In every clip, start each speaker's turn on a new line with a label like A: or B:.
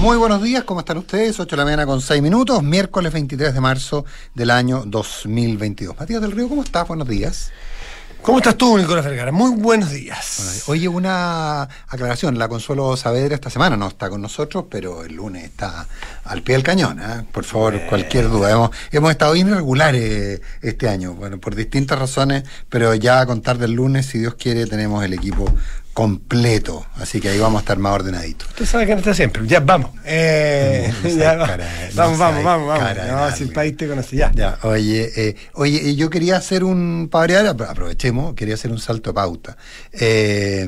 A: Muy buenos días, ¿cómo están ustedes? 8 de la mañana con 6 minutos, miércoles 23 de marzo del año 2022. Matías del Río, ¿cómo estás? Buenos días.
B: ¿Cómo estás tú, Nicolás Vergara? Muy buenos días.
A: Oye, una aclaración. La Consuelo Saavedra esta semana no está con nosotros, pero el lunes está al pie del cañón. ¿eh? Por favor, cualquier duda. Hemos, hemos estado irregulares este año, bueno, por distintas razones, pero ya a contar del lunes, si Dios quiere, tenemos el equipo completo. Así que ahí vamos a estar más ordenaditos.
B: Usted sabe que no está siempre. Ya, vamos. Eh, ya, vamos, vamos, vamos, vamos. No, si el país te conoce, ya.
A: ya oye, eh, oye, yo quería hacer un, para aprovechemos, quería hacer un salto de pauta. Eh,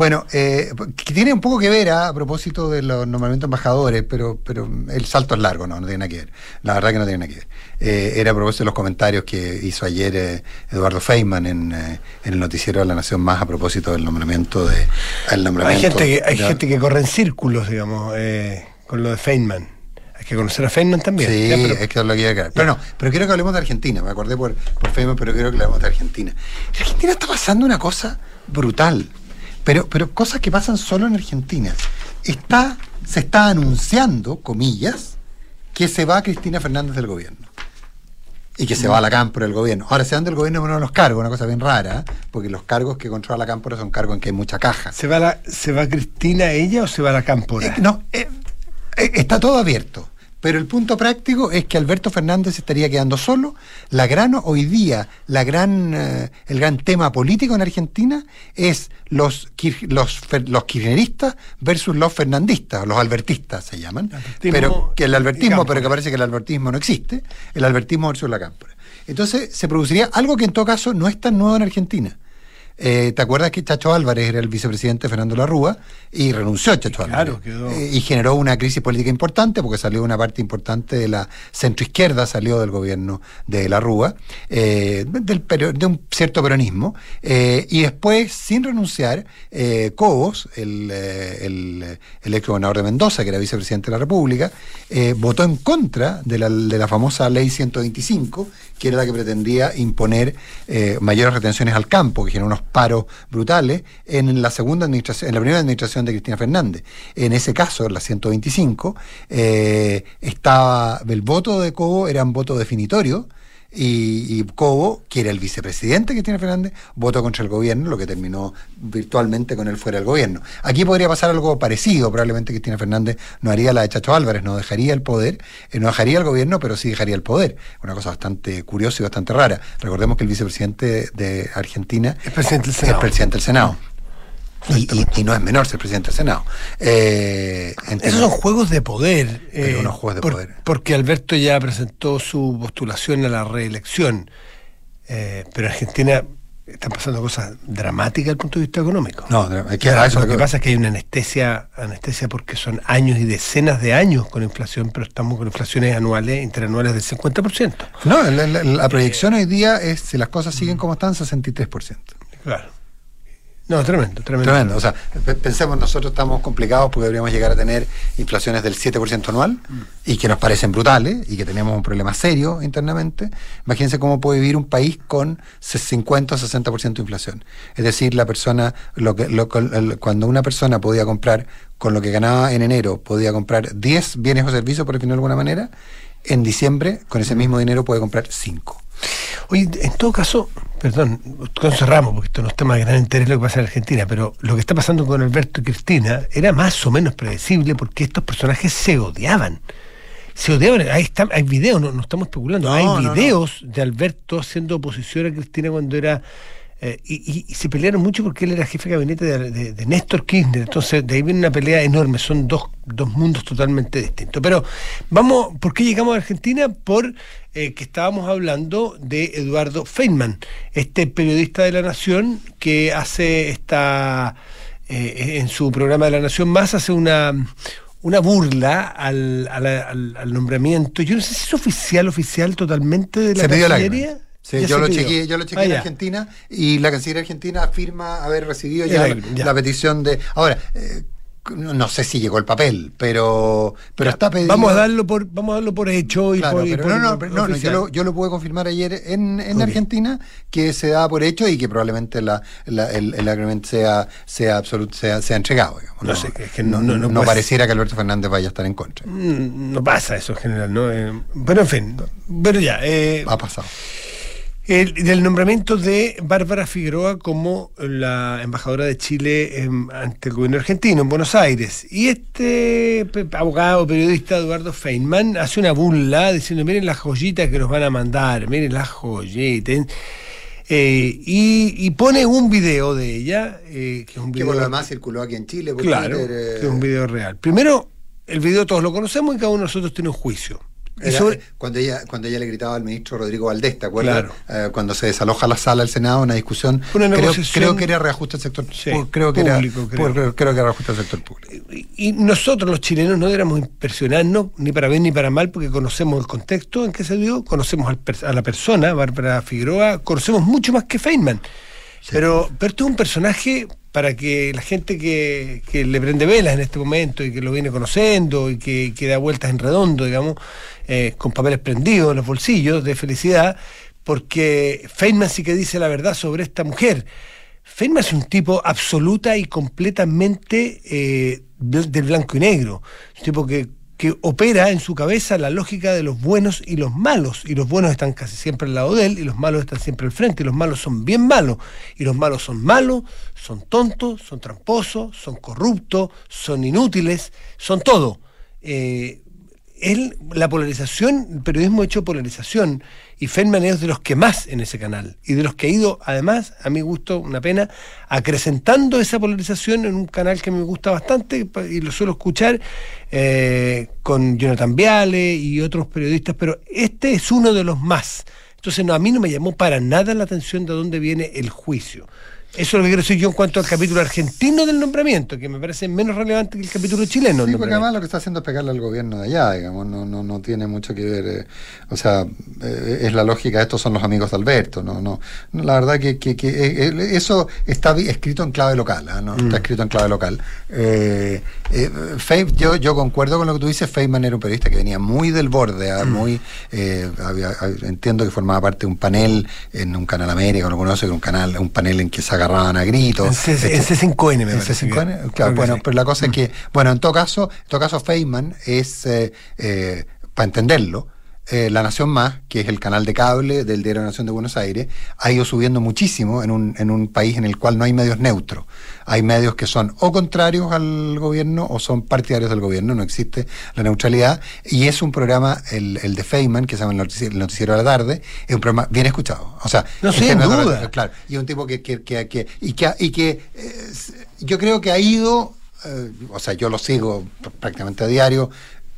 A: bueno, eh, que tiene un poco que ver ¿ah? a propósito de los nombramientos embajadores, pero, pero el salto es largo, no, no tiene nada que ver. La verdad que no tiene nada que ver. Eh, era a propósito de los comentarios que hizo ayer eh, Eduardo Feynman en, en, el noticiero de la Nación Más a propósito del nombramiento de.
B: El nombramiento hay gente que, hay gente que corre en círculos, digamos, con lo de Feynman. Hay que conocer a Feynman también.
A: Sí, es que es lo que iba Pero no, pero quiero que hablemos de Argentina. Me acordé por, por Feynman, pero quiero que hablemos de Argentina. En Argentina está pasando una cosa brutal. Pero, pero cosas que pasan solo en Argentina. Está, se está anunciando, comillas, que se va Cristina Fernández del gobierno. Y que se va a la cámpora del gobierno. Ahora se van del gobierno uno de los cargos, una cosa bien rara, ¿eh? porque los cargos que controla la cámpora son cargos en que hay mucha caja.
B: ¿Se va, la, ¿se va Cristina ella o se va a la cámpora?
A: Eh, no, eh, está todo abierto. Pero el punto práctico es que Alberto Fernández estaría quedando solo. La gran, hoy la gran, eh, el gran tema político en Argentina es los, los, los kirchneristas versus los fernandistas, los albertistas se llaman. Pero que el albertismo, pero que parece que el albertismo no existe, el albertismo versus la cámpora. Entonces se produciría algo que en todo caso no es tan nuevo en Argentina eh, ¿Te acuerdas que Chacho Álvarez era el vicepresidente de Fernando Larrúa y renunció Chacho Álvarez? Eh, y generó una crisis política importante porque salió una parte importante de la centroizquierda, salió del gobierno de Larrúa, eh, del, de un cierto peronismo. y después, sin renunciar, Cobos, el, el, el, ex gobernador de Mendoza, que era vicepresidente de la República, votó en contra de la, de la famosa ley 125 que era la que pretendía imponer eh, mayores retenciones al campo, que generó unos paros brutales en la segunda administración, en la primera administración de Cristina Fernández. En ese caso, en la 125, eh, estaba el voto de Cobo era un voto definitorio y, Cobo, que era el vicepresidente que tiene Fernández, votó contra el gobierno, lo que terminó virtualmente con él fuera del gobierno. Aquí podría pasar algo parecido, probablemente Cristina Fernández no haría la de Chacho Álvarez, no dejaría el poder, eh, no dejaría el gobierno, pero sí dejaría el poder. Una cosa bastante curiosa y bastante rara. Recordemos que el vicepresidente de Argentina
B: es presidente del Senado.
A: Es presidente del Senado. Y, no es menor ser presidente del Senado.
B: Eh, Esos son juegos de poder.
A: Eh, juegos de poder.
B: Porque Alberto ya presentó su postulación a la reelección. Eh, pero en Argentina están pasando cosas dramáticas desde el punto de vista económico.
A: No,
B: es que eso lo que, pasa es que hay una anestesia, anestesia porque son años y decenas de años con inflación, pero estamos con inflaciones anuales, interanuales del 50%.
A: No, la, la proyección hoy día es, si las cosas siguen como están, 63%.
B: Claro. No, tremendo, tremendo.
A: Tremendo. O sea, pensemos, nosotros estamos complicados porque deberíamos llegar a tener inflaciones del 7% anual y que nos parecen brutales y que tenemos un problema serio internamente. Imagínense cómo puede vivir un país con 50 o 60% de inflación. Es decir, la persona, lo que, cuando una persona podía comprar con lo que ganaba en enero, podía comprar 10 bienes o servicios, por definirlo de alguna manera, en diciembre, con ese mismo dinero, puede comprar 5.
B: Oye, en todo caso, perdón, cerramos, porque esto no está más de gran interés lo que pasa en Argentina, pero lo que está pasando con Alberto y Cristina era más o menos predecible porque estos personajes se odiaban. Se odiaban, ahí está, hay videos, no, estamos especulando, hay videos de Alberto haciendo oposición a Cristina cuando era eh, y, se pelearon mucho porque él era jefe de gabinete de, Néstor Kirchner. Entonces, de ahí viene una pelea enorme. Son dos, dos mundos totalmente distintos. Pero vamos, ¿por qué llegamos a Argentina? Por eh, que estábamos hablando de Eduardo Feynman, este periodista de la Nación que hace esta. Eh, en su programa de la Nación Más hace una una burla al, al, nombramiento. Yo no sé si es oficial, oficial totalmente de la Cancillería.
A: Sí, yo lo, chequeé, yo lo chequeé en Argentina y la Cancillería Argentina afirma haber recibido ya, la, petición de... Ahora, eh, no sé si llegó el papel, pero pero está pedido.
B: Vamos a darlo por vamos a darlo por hecho y por,
A: no, no, no, no yo, lo, yo lo pude confirmar ayer en, en Argentina que se da por hecho y que probablemente la, la el, el agreement sea sea absoluto sea, sea entregado. Digamos.
B: No, sé, es que no, no,
A: no pareciera que Alberto Fernández vaya a estar en contra.
B: Mm, no pasa eso en general, ¿no? Eh, pero en fin, pero ya. Eh,
A: ha pasado.
B: El, del nombramiento de Bárbara Figueroa como la embajadora de Chile ante el gobierno argentino en Buenos Aires. Y este abogado, periodista Eduardo Feynman hace una burla diciendo, miren las joyitas que nos van a mandar, miren las joyitas. Eh, y, pone un video de ella,
A: eh, que es un video... Que por lo demás circuló aquí en Chile.
B: claro, que es un video real. Primero, el video todos lo conocemos y cada uno de nosotros tiene un juicio
A: cuando, ella, cuando ella le gritaba al ministro Rodrigo Valdés, ¿te acuerdas? Eh, cuando se desaloja la sala del Senado, una discusión. creo, que era reajuste del sector creo que público. Era, creo. que era reajuste del sector público.
B: Y, nosotros, los chilenos, no éramos impresionarnos, ni para bien ni para mal, porque conocemos el contexto en que se dio, conocemos a la persona, Bárbara Figueroa, conocemos mucho más que Feynman. Pero, pero esto es un personaje para que la gente que, le prende velas en este momento y que lo viene conociendo y que, que da vueltas en redondo, digamos, eh, con papeles prendidos en los bolsillos de felicidad, porque Feynman sí que dice la verdad sobre esta mujer. Feynman es un tipo absoluta y completamente eh, del blanco y negro. Un tipo que que opera en su cabeza la lógica de los buenos y los malos. Y los buenos están casi siempre al lado de él y los malos están siempre al frente. Y los malos son bien malos. Y los malos son malos, son tontos, son tramposos, son corruptos, son inútiles, son todo. Eh, él, la polarización, el periodismo hecho polarización, y Feynman es de los que más en ese canal, y de los que ha ido, además, a mi gusto, una pena, acrecentando esa polarización en un canal que me gusta bastante, y lo suelo escuchar, eh, con Jonathan Viale y otros periodistas, pero este es uno de los más. Entonces, no, a mí no me llamó para nada la atención de dónde viene el juicio. Eso es lo que quiero decir yo en cuanto al capítulo argentino del nombramiento, que me parece menos relevante que el capítulo chileno.
A: Sí, porque además lo que está haciendo es pegarle al gobierno de allá, digamos, no, no, no tiene mucho que ver. Eh, o sea, eh, es la lógica, estos son los amigos de Alberto, no, no, la verdad que, que, que eh, eso está escrito en clave local, ¿ah? ¿no? Está mm. escrito en clave local. yo, yo concuerdo con lo que tú dices, Feynman era un periodista que venía muy del borde, ¿ah? mm. muy, entiendo que formaba parte de un panel en un canal América, lo conoce, un canal, un panel en que se agarraban a gritos.
B: En C5N, me parece.
A: C5N, claro, bueno, pero la cosa es que, bueno, en todo caso, en todo caso Feynman es, eh, eh, para entenderlo, eh, La Nación Más, que es el canal de cable del Diario de la Nación de Buenos Aires, ha ido subiendo muchísimo en un, en un país en el cual no hay medios neutros. Hay medios que son o contrarios al gobierno o son partidarios del gobierno, no existe la neutralidad. Y es un programa, el, el de Feynman, que se llama el noticiero, de la tarde, es un programa bien escuchado. O sea,
B: no sin duda.
A: Claro, y un tipo que, que, que, y que, y que eh, yo creo que ha ido, eh, o sea, yo lo sigo prácticamente a diario,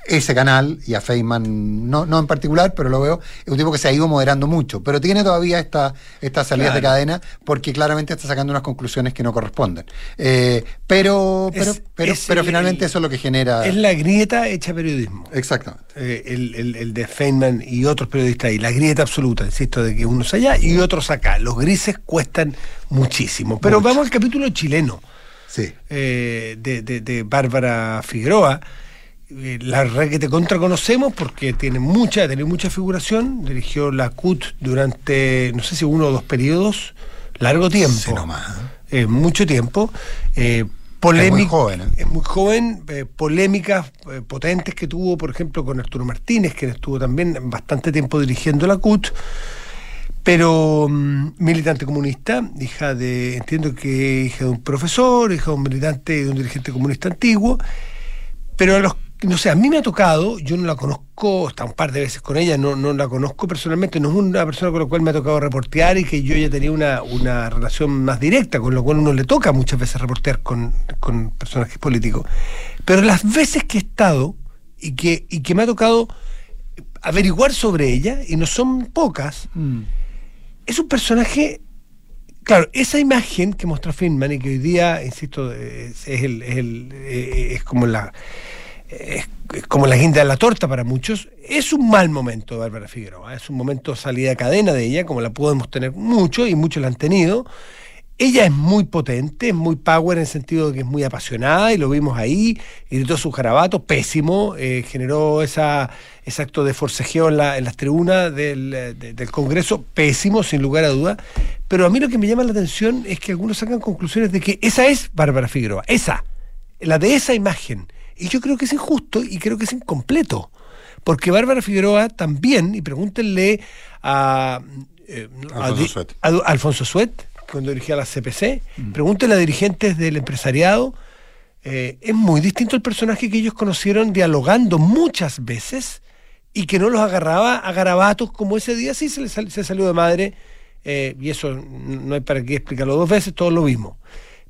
A: ese canal y a Feynman, no, no en particular, pero lo veo, es un tipo que se ha ido moderando mucho, pero tiene todavía esta, estas salidas de cadena porque claramente está sacando unas conclusiones que no corresponden. Eh, pero, pero, pero, pero finalmente eso es lo que genera.
B: Es la grieta hecha periodismo.
A: Exactamente.
B: Eh, el, el, de Feynman y otros periodistas ahí, la grieta absoluta, insisto, de que unos allá y otros acá. Los grises cuestan muchísimo. Pero vamos al capítulo chileno.
A: Sí.
B: Eh, de, de, de Bárbara Figueroa eh, la red que te conocemos porque tiene mucha, tiene mucha figuración, dirigió la CUT durante, no sé si uno o dos periodos, largo tiempo. Sí, ¿eh? mucho tiempo. Eh, es muy joven. Es muy joven, polémicas potentes que tuvo, por ejemplo, con Arturo Martínez, que estuvo también bastante tiempo dirigiendo la CUT pero mm, militante comunista, hija de, entiendo que hija de un profesor, hija de un militante, de un dirigente comunista antiguo, pero a los no sé, a mí me ha tocado, yo no la conozco, hasta un par de veces con ella, no, no la conozco personalmente, no es una persona con la cual me ha tocado reportear y que yo ya tenía una, una relación más directa, con lo cual uno le toca muchas veces reportear con, con personajes políticos. Pero las veces que he estado y que, y que me ha tocado averiguar sobre ella, y no son pocas, mm. es un personaje Claro, esa imagen que mostró Feynman y que hoy día, insisto, es, el, es, el, eh, es como la, es, como la guinda de la torta para muchos, es un mal momento de Bárbara Figueroa, es un momento salida de cadena de ella, como la podemos tener mucho y muchos la han tenido. ella es muy potente, es muy power en el sentido de que es muy apasionada y lo vimos ahí, gritó su jarabato, pésimo, eh, generó esa, ese acto de forcejeo en, la, en las tribunas del, del, Congreso, pésimo, sin lugar a duda. Pero a mí lo que me llama la atención es que algunos sacan conclusiones de que esa es Bárbara Figueroa, esa, la de esa imagen. Y yo creo que es injusto y creo que es incompleto. Porque Bárbara Figueroa también, y pregúntenle a,
A: eh, Alfonso, Suet.
B: a, Alfonso Suet, cuando dirigía la CPC, mm. pregúntenle a dirigentes del empresariado, eh, es muy distinto el personaje que ellos conocieron dialogando muchas veces y que no los agarraba a garabatos como ese día sí se, se salió de madre, eh, y eso no hay para qué explicarlo dos veces, todos lo vimos.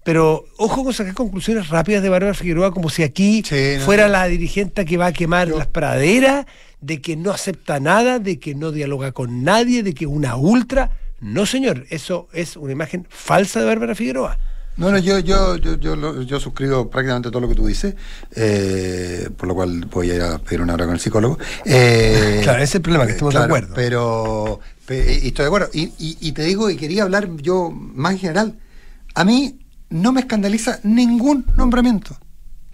B: Pero ojo con sacar conclusiones rápidas de Bárbara Figueroa, como si aquí fuera la dirigente que va a quemar las praderas, de que no acepta nada, de que no dialoga con nadie, de que una ultra. No, señor, eso es una imagen falsa de Bárbara Figueroa.
A: No, no, yo, yo, yo, yo, yo suscribo prácticamente todo lo que tú dices, eh, por lo cual voy a ir a pedir una hora con el psicólogo.
B: Eh, claro, ese es el problema, que estemos de acuerdo.
A: Pero, y estoy de acuerdo. Y, y, te digo, y quería hablar yo más en general, a mí no me escandaliza ningún nombramiento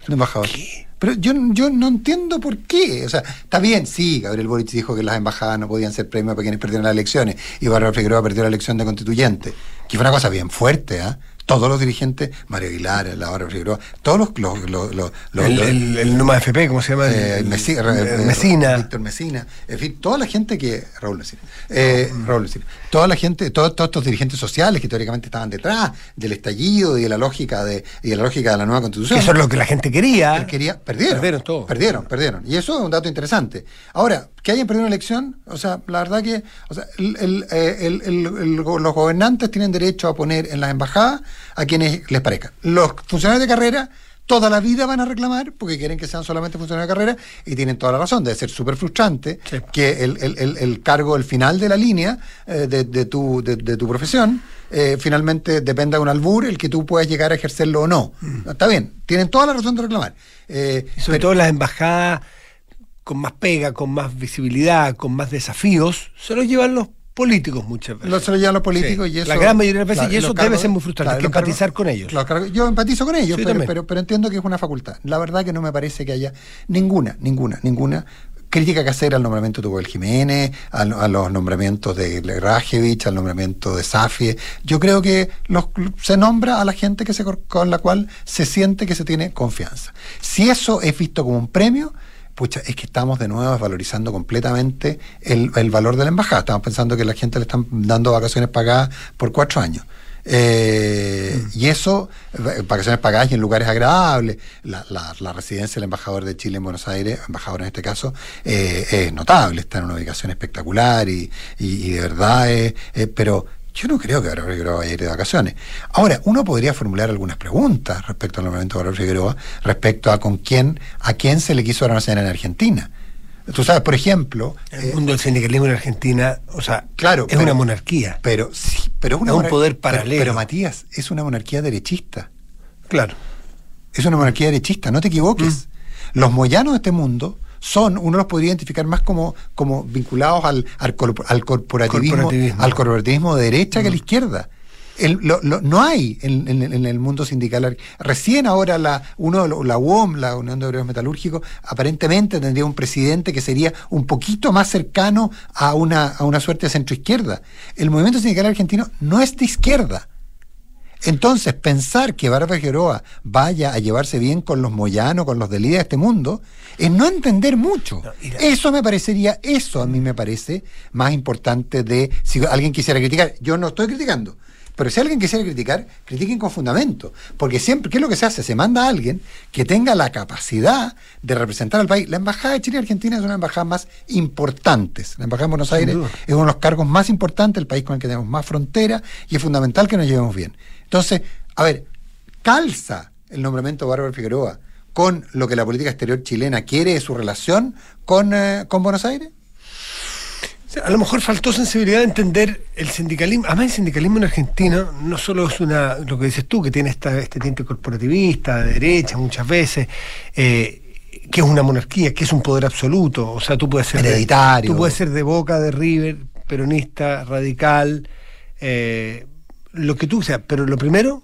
A: de embajador. ¿Qué? Pero yo, yo no entiendo por qué. O sea, está bien, sí, Gabriel Boric dijo que las embajadas no podían ser premios para quienes perdieron las elecciones y Bárbara Figueroa perdió la elección de constituyente, que fue una cosa bien fuerte, ¿ah? todos los dirigentes, Mario Aguilar, Laura Figueroa, todos los... los, los,
B: el, el, el, Numa FP, ¿cómo se llama?
A: Eh, Mesina. Víctor Mesina. En fin, toda la gente que... Raúl Mesina. Eh, Raúl Mesina. Toda la gente, todos, todos estos dirigentes sociales que teóricamente estaban detrás del estallido y de la lógica de, y de la lógica de la nueva constitución.
B: Eso es lo que la gente quería.
A: quería perdieron. Perdieron todo. Perdieron, perdieron. Y eso es un dato interesante. Ahora, que hayan perdido una elección, o sea, la verdad que o sea, eh, los gobernantes tienen derecho a poner en las embajadas a quienes les parezca. Los funcionarios de carrera toda la vida van a reclamar porque quieren que sean solamente funcionarios de carrera y tienen toda la razón. Debe ser súper frustrante que el, cargo, el final de la línea eh, de, tu, de, tu profesión, eh, finalmente dependa de un albur el que tú puedas llegar a ejercerlo o no. Mm. Está bien, tienen toda la razón de reclamar.
B: sobre todo las embajadas con más pega, con más visibilidad, con más desafíos, se los llevan los políticos muchas veces.
A: Se lo llevan los políticos y eso.
B: La gran mayoría de las veces, y eso debe ser muy frustrante, hay que empatizar con ellos.
A: yo empatizo con ellos, pero, pero, entiendo que es una facultad. La verdad que no me parece que haya ninguna, ninguna, ninguna crítica que hacer al nombramiento de Tubel Jiménez, a, los nombramientos de Rajevich, al nombramiento de Safie. Yo creo que los, se nombra a la gente que se, con la cual se siente que se tiene confianza. Si eso es visto como un premio, pucha, es que estamos de nuevo valorizando completamente el, valor de la embajada. Estamos pensando que la gente le están dando vacaciones pagadas por cuatro años. Eh. Y eso, eh, vacaciones pagadas y en lugares agradables. La, residencia del embajador de Chile en Buenos Aires, embajador en este caso, eh, es notable, está en una ubicación espectacular y, de verdad es, pero yo no creo que Bárbara Figueroa vaya a ir de vacaciones. Ahora, uno podría formular algunas preguntas respecto al nombramiento de Bárbara Figueroa, respecto a con quién, a quién se le quiso dar una en Argentina. Tú sabes, por ejemplo.
B: El eh, mundo del sindicalismo en Argentina, o sea, claro, es una monarquía.
A: Pero sí, pero es,
B: un poder paralelo.
A: Pero, Matías, es una monarquía derechista.
B: Claro.
A: Es una monarquía derechista, no te equivoques. Mm. Los moyanos de este mundo son, uno los podría identificar más como, como vinculados al, al, corporativismo, al corporativismo de derecha que a la izquierda. no hay en, el mundo sindical. Recién ahora la, uno, la UOM, la Unión de Obreros Metalúrgicos, aparentemente tendría un presidente que sería un poquito más cercano a una, a una suerte de centroizquierda. El movimiento sindical argentino no es de izquierda. Entonces, pensar que Bárbara Geroa vaya a llevarse bien con los moyanos, con los de de este mundo, es no entender mucho. Eso me parecería, eso a mí me parece más importante de si alguien quisiera criticar. Yo no estoy criticando. Pero si alguien quisiera criticar, critiquen con fundamento. Porque siempre, ¿qué es lo que se hace? Se manda a alguien que tenga la capacidad de representar al país. La Embajada de Chile y Argentina es una embajada más importantes. La Embajada de Buenos Aires es uno de los cargos más importantes, el país con el que tenemos más frontera, y es fundamental que nos llevemos bien. Entonces, a ver, calza el nombramiento de Bárbara Figueroa con lo que la política exterior chilena quiere de su relación con, eh, con Buenos Aires?
B: A lo mejor faltó sensibilidad de entender el sindicalismo. Además, el sindicalismo en Argentina no solo es una, lo que dices tú, que tiene esta, este tinte corporativista, de derecha muchas veces, eh, que es una monarquía, que es un poder absoluto. O sea, tú puedes ser.
A: Hereditario.
B: tú puedes ser de boca, de River, peronista, radical. Eh, lo que tú seas, pero lo primero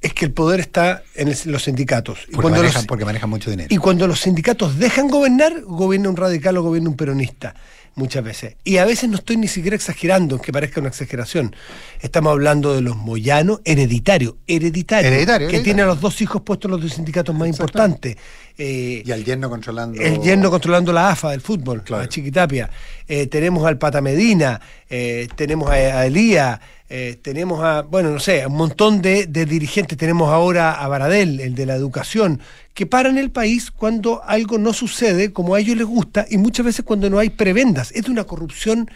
B: es que el poder está en el- los sindicatos. Y cuando
A: manejan,
B: los-
A: porque manejan mucho dinero.
B: y cuando los sindicatos dejan gobernar, gobierna un radical o gobierna un peronista, muchas veces. Y a veces no estoy ni siquiera exagerando, aunque parezca una exageración. Estamos hablando de los moyanos hereditario, hereditario,
A: Hereditario,
B: que
A: hereditario.
B: tiene a los dos hijos puestos en los dos sindicatos más importantes. Eh,
A: y al yerno controlando.
B: el yerno controlando la AFA del fútbol,
A: Claro.
B: a Chiquitapia. Eh, tenemos al Pata Medina, eh, tenemos a, a Elías, eh, tenemos a, bueno, no sé, a un montón de, de dirigentes. Tenemos ahora a Baradel, el de la educación, que paran el país cuando algo no sucede como a ellos les gusta y muchas veces cuando no hay prebendas. Es de una corrupción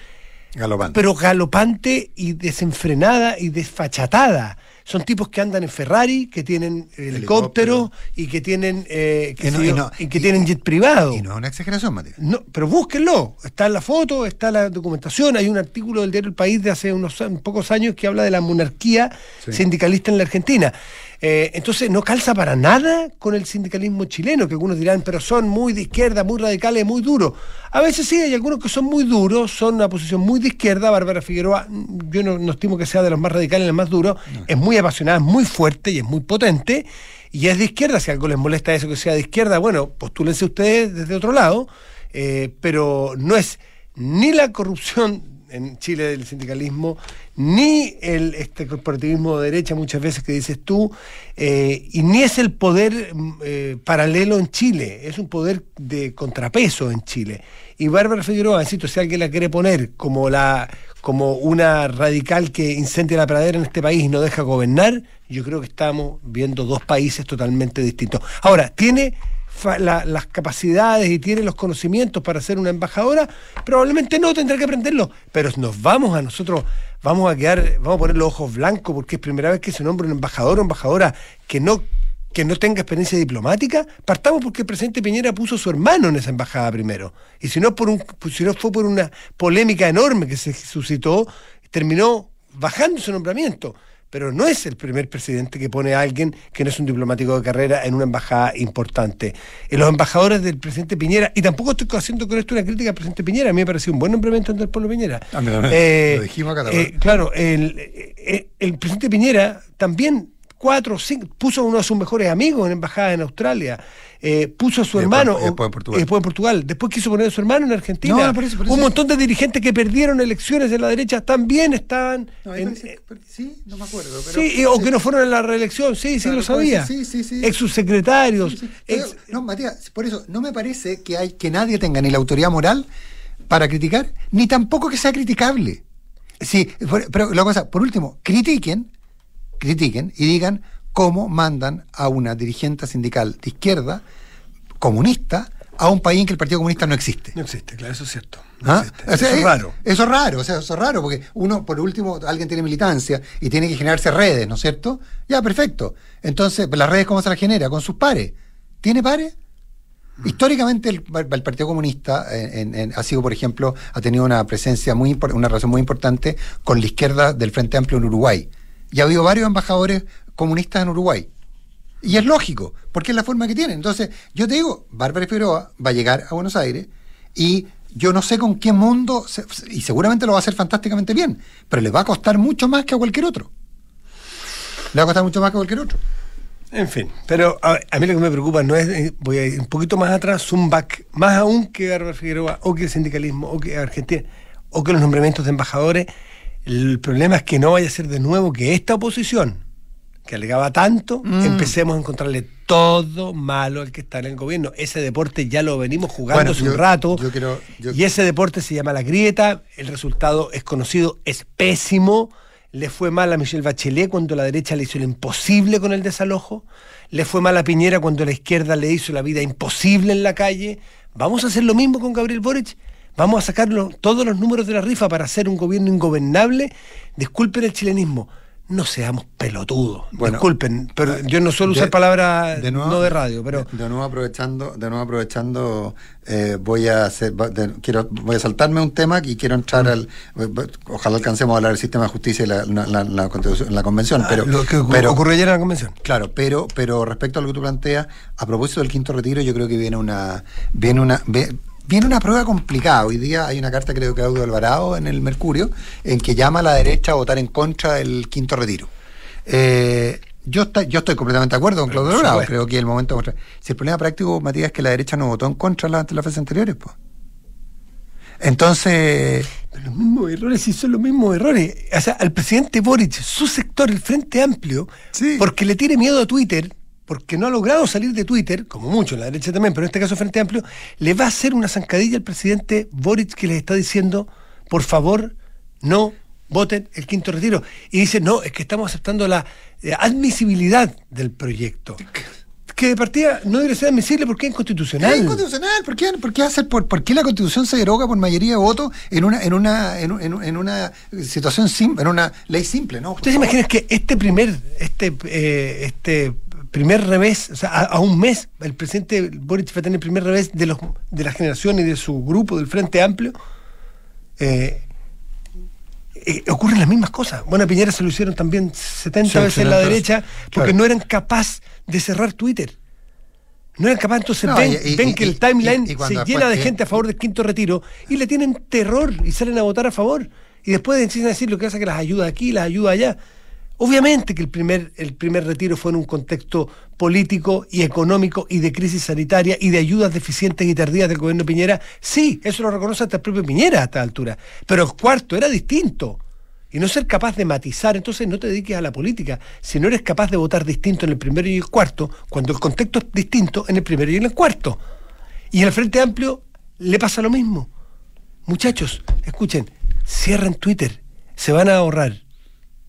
A: galopante.
B: pero galopante y desenfrenada y desfachatada. Son tipos que andan en Ferrari, que tienen helicóptero y que tienen eh, qué
A: Y no-
B: sé
A: y
B: yo,
A: no-
B: y que tienen jet privado.
A: y no es una exageración, Matías.
B: No, pero búsquenlo. Está en la foto, está la documentación. Hay un artículo del diario El País de hace unos pocos años que habla de la monarquía
A: Sí.
B: sindicalista en la Argentina. Eh, entonces, no calza para nada con el sindicalismo chileno, que algunos dirán, pero son muy de izquierda, muy radicales, muy duros. A veces sí, hay algunos que son muy duros, son una posición muy de izquierda. Bárbara Figueroa, mm, yo no, no estimo que sea de los más radicales, los más duros. Es muy apasionada, es muy fuerte y es muy potente. Y es de izquierda, si algo les molesta eso que sea de izquierda, bueno, postúlense ustedes desde otro lado, eh, pero no es ni la corrupción en Chile del sindicalismo, ni el este corporativismo de derecha muchas veces que dices tú, eh, y ni es el poder mm, eh, paralelo en Chile, es un poder de contrapeso en Chile. Y Bárbara Figueroa, insisto, si alguien la quiere poner como la como una radical que incendia la pradera en este país y no deja gobernar, yo creo que estamos viendo dos países totalmente distintos. Ahora, tiene la- las capacidades y tiene los conocimientos para ser una embajadora, probablemente no tendrá que aprenderlo, pero nos vamos a nosotros, vamos a quedar, vamos a poner los ojos blancos porque es primera vez que se nombra un embajador o embajadora que no que no tenga experiencia diplomática, partamos porque el presidente Piñera puso a su hermano en esa embajada primero. Y si no, por un, si no fue por una polémica enorme que se suscitó, terminó bajando su nombramiento. Pero no es el primer presidente que pone a alguien que no es un diplomático de carrera en una embajada importante. Y los embajadores del presidente Piñera, y tampoco estoy haciendo con esto una crítica al presidente Piñera, a mí me pareció un buen nombramiento del pueblo Piñera. Eh,
A: Lo dijimos acá, ¿te
B: eh, claro, el, eh, el presidente Piñera también cuatro, cinco, puso a uno de sus mejores amigos en embajada en Australia, eh, puso a su
A: después-
B: hermano
A: después en Portugal.
B: después en Portugal, después quiso poner a su hermano en Argentina.
A: No, por eso- por eso-
B: Un montón de dirigentes que perdieron elecciones de la derecha también estaban
A: No,
B: en-
A: parece- pero- sí, no me acuerdo. Pero,
B: Sí, o que no fueron a la reelección, sí, sí lo sabía.
A: sí, sí, sí.
B: Ex subsecretarios.
A: Sí,
B: ex-
A: no, Matías, por eso no me parece que hay que nadie tenga ni la autoridad moral para criticar, ni tampoco que sea criticable. Sí, pero la cosa, por último, critiquen, critiquen y digan cómo mandan a una dirigente sindical de izquierda comunista a un país en que el Partido Comunista no existe.
B: No existe, claro, eso es cierto. No
A: ¿Ah?
B: existe.
A: O sea,
B: Eso es raro.
A: Eso es raro, o sea, eso es raro, porque uno, por último, alguien tiene militancia y tiene que generarse redes, ¿no es cierto? Ya, perfecto. Entonces, pues, ¿las redes cómo se las genera? Con sus pares. ¿Tiene pares? Históricamente el, el Partido Comunista en- en- ha sido, por ejemplo, ha tenido una presencia muy una relación muy importante con la izquierda del Frente Amplio en Uruguay. Y ha habido varios embajadores comunistas en Uruguay. Y es lógico, porque es la forma que tienen. Entonces, yo te digo, Bárbara Figueroa va a llegar a Buenos Aires y yo no sé con qué mundo, se- y seguramente lo va a hacer fantásticamente bien, pero le va a costar mucho más que a cualquier otro. Le va a costar mucho más que a cualquier otro.
B: En fin, pero a, mí lo que me preocupa no es, eh, voy a ir un poquito más atrás, zoom back, más aún que Bárbara Figueroa, o que el sindicalismo, o que Argentina, o que los nombramientos de embajadores. El problema es que no vaya a ser de nuevo que esta oposición, que alegaba tanto,
A: Mm.
B: empecemos a encontrarle todo malo al que está en el gobierno. Ese deporte ya lo venimos jugando
A: Bueno,
B: hace
A: yo-
B: un rato.
A: yo quiero- yo-
B: y ese deporte se llama la grieta, el resultado es conocido, es pésimo. Le fue mal a Michelle Bachelet cuando la derecha le hizo lo imposible con el desalojo. Le fue mal a Piñera cuando la izquierda le hizo la vida imposible en la calle. ¿Vamos a hacer lo mismo con Gabriel Boric? ¿Vamos a sacar todos los números de la rifa para hacer un gobierno ingobernable? Disculpen el chilenismo. No seamos pelotudos.
A: Bueno,
B: Disculpen, pero yo no suelo
A: de-
B: usar palabras
A: de nuevo-
B: no de radio, pero
A: de, de nuevo aprovechando de nuevo aprovechando eh, voy a hacer de- quiero voy a saltarme un tema y quiero entrar
B: Mm.
A: al ojalá alcancemos a hablar del sistema de justicia y la, la, la- la convención pero
B: Ah, lo que ocu-
A: pero
B: ocurrió ayer en la convención.
A: Claro, pero, pero respecto a lo que tú planteas, a propósito del quinto retiro, yo creo que viene una, viene una, ve- viene una prueba complicada. Hoy día hay una carta, creo que Audio Alvarado en el Mercurio, en que llama a la derecha a votar en contra del quinto retiro. Eh, yo, yo estoy completamente de acuerdo con Claudio Alvarado. Creo que el momento. Si el problema práctico, Matías, es que la derecha no votó en contra ante las veces anteriores, pues. Entonces.
B: los mismos errores sí son los mismos errores. O sea, al presidente Boric, su sector, el Frente Amplio, porque le tiene miedo a Twitter, porque no ha logrado salir de Twitter, como mucho en la derecha también, pero en este caso Frente Amplio, le va a hacer una zancadilla al presidente Boric que les está diciendo, por favor, no voten el quinto retiro. Y dice, no, es que estamos aceptando la eh, admisibilidad del proyecto que de partida no debe ser admisible porque es inconstitucional.
A: Es inconstitucional. ¿Por qué, por qué, hacer, por, por qué la constitución se deroga por mayoría de votos en una, en una, en, en, una situación simple, en una ley simple, ¿no?
B: ¿Ustedes se imaginan que este primer, este, eh, este primer revés, o sea, a, un mes, el presidente Boric va a tener el primer revés de los de la generación y de su grupo del Frente Amplio? Eh, eh, ocurren las mismas cosas. Bueno, a Piñera se lo hicieron también 70 veces en la derecha porque no eran capaces de cerrar Twitter. No eran capaces, entonces ven, que el timeline se llena de gente a favor del quinto retiro y le tienen terror y salen a votar a favor. Y después deciden decir lo que hace que las ayuda aquí, las ayuda allá. Obviamente que el primer, el primer retiro fue en un contexto político y económico y de crisis sanitaria y de ayudas deficientes y tardías del gobierno Piñera. Sí, eso lo reconoce hasta el propio Piñera a esta altura. Pero el cuarto era distinto. Y no ser capaz de matizar, entonces no te dediques a la política. Si no eres capaz de votar distinto en el primero y el cuarto, cuando el contexto es distinto en el primero y en el cuarto. Y en el Frente Amplio le pasa lo mismo. Muchachos, escuchen, cierren Twitter, se van a ahorrar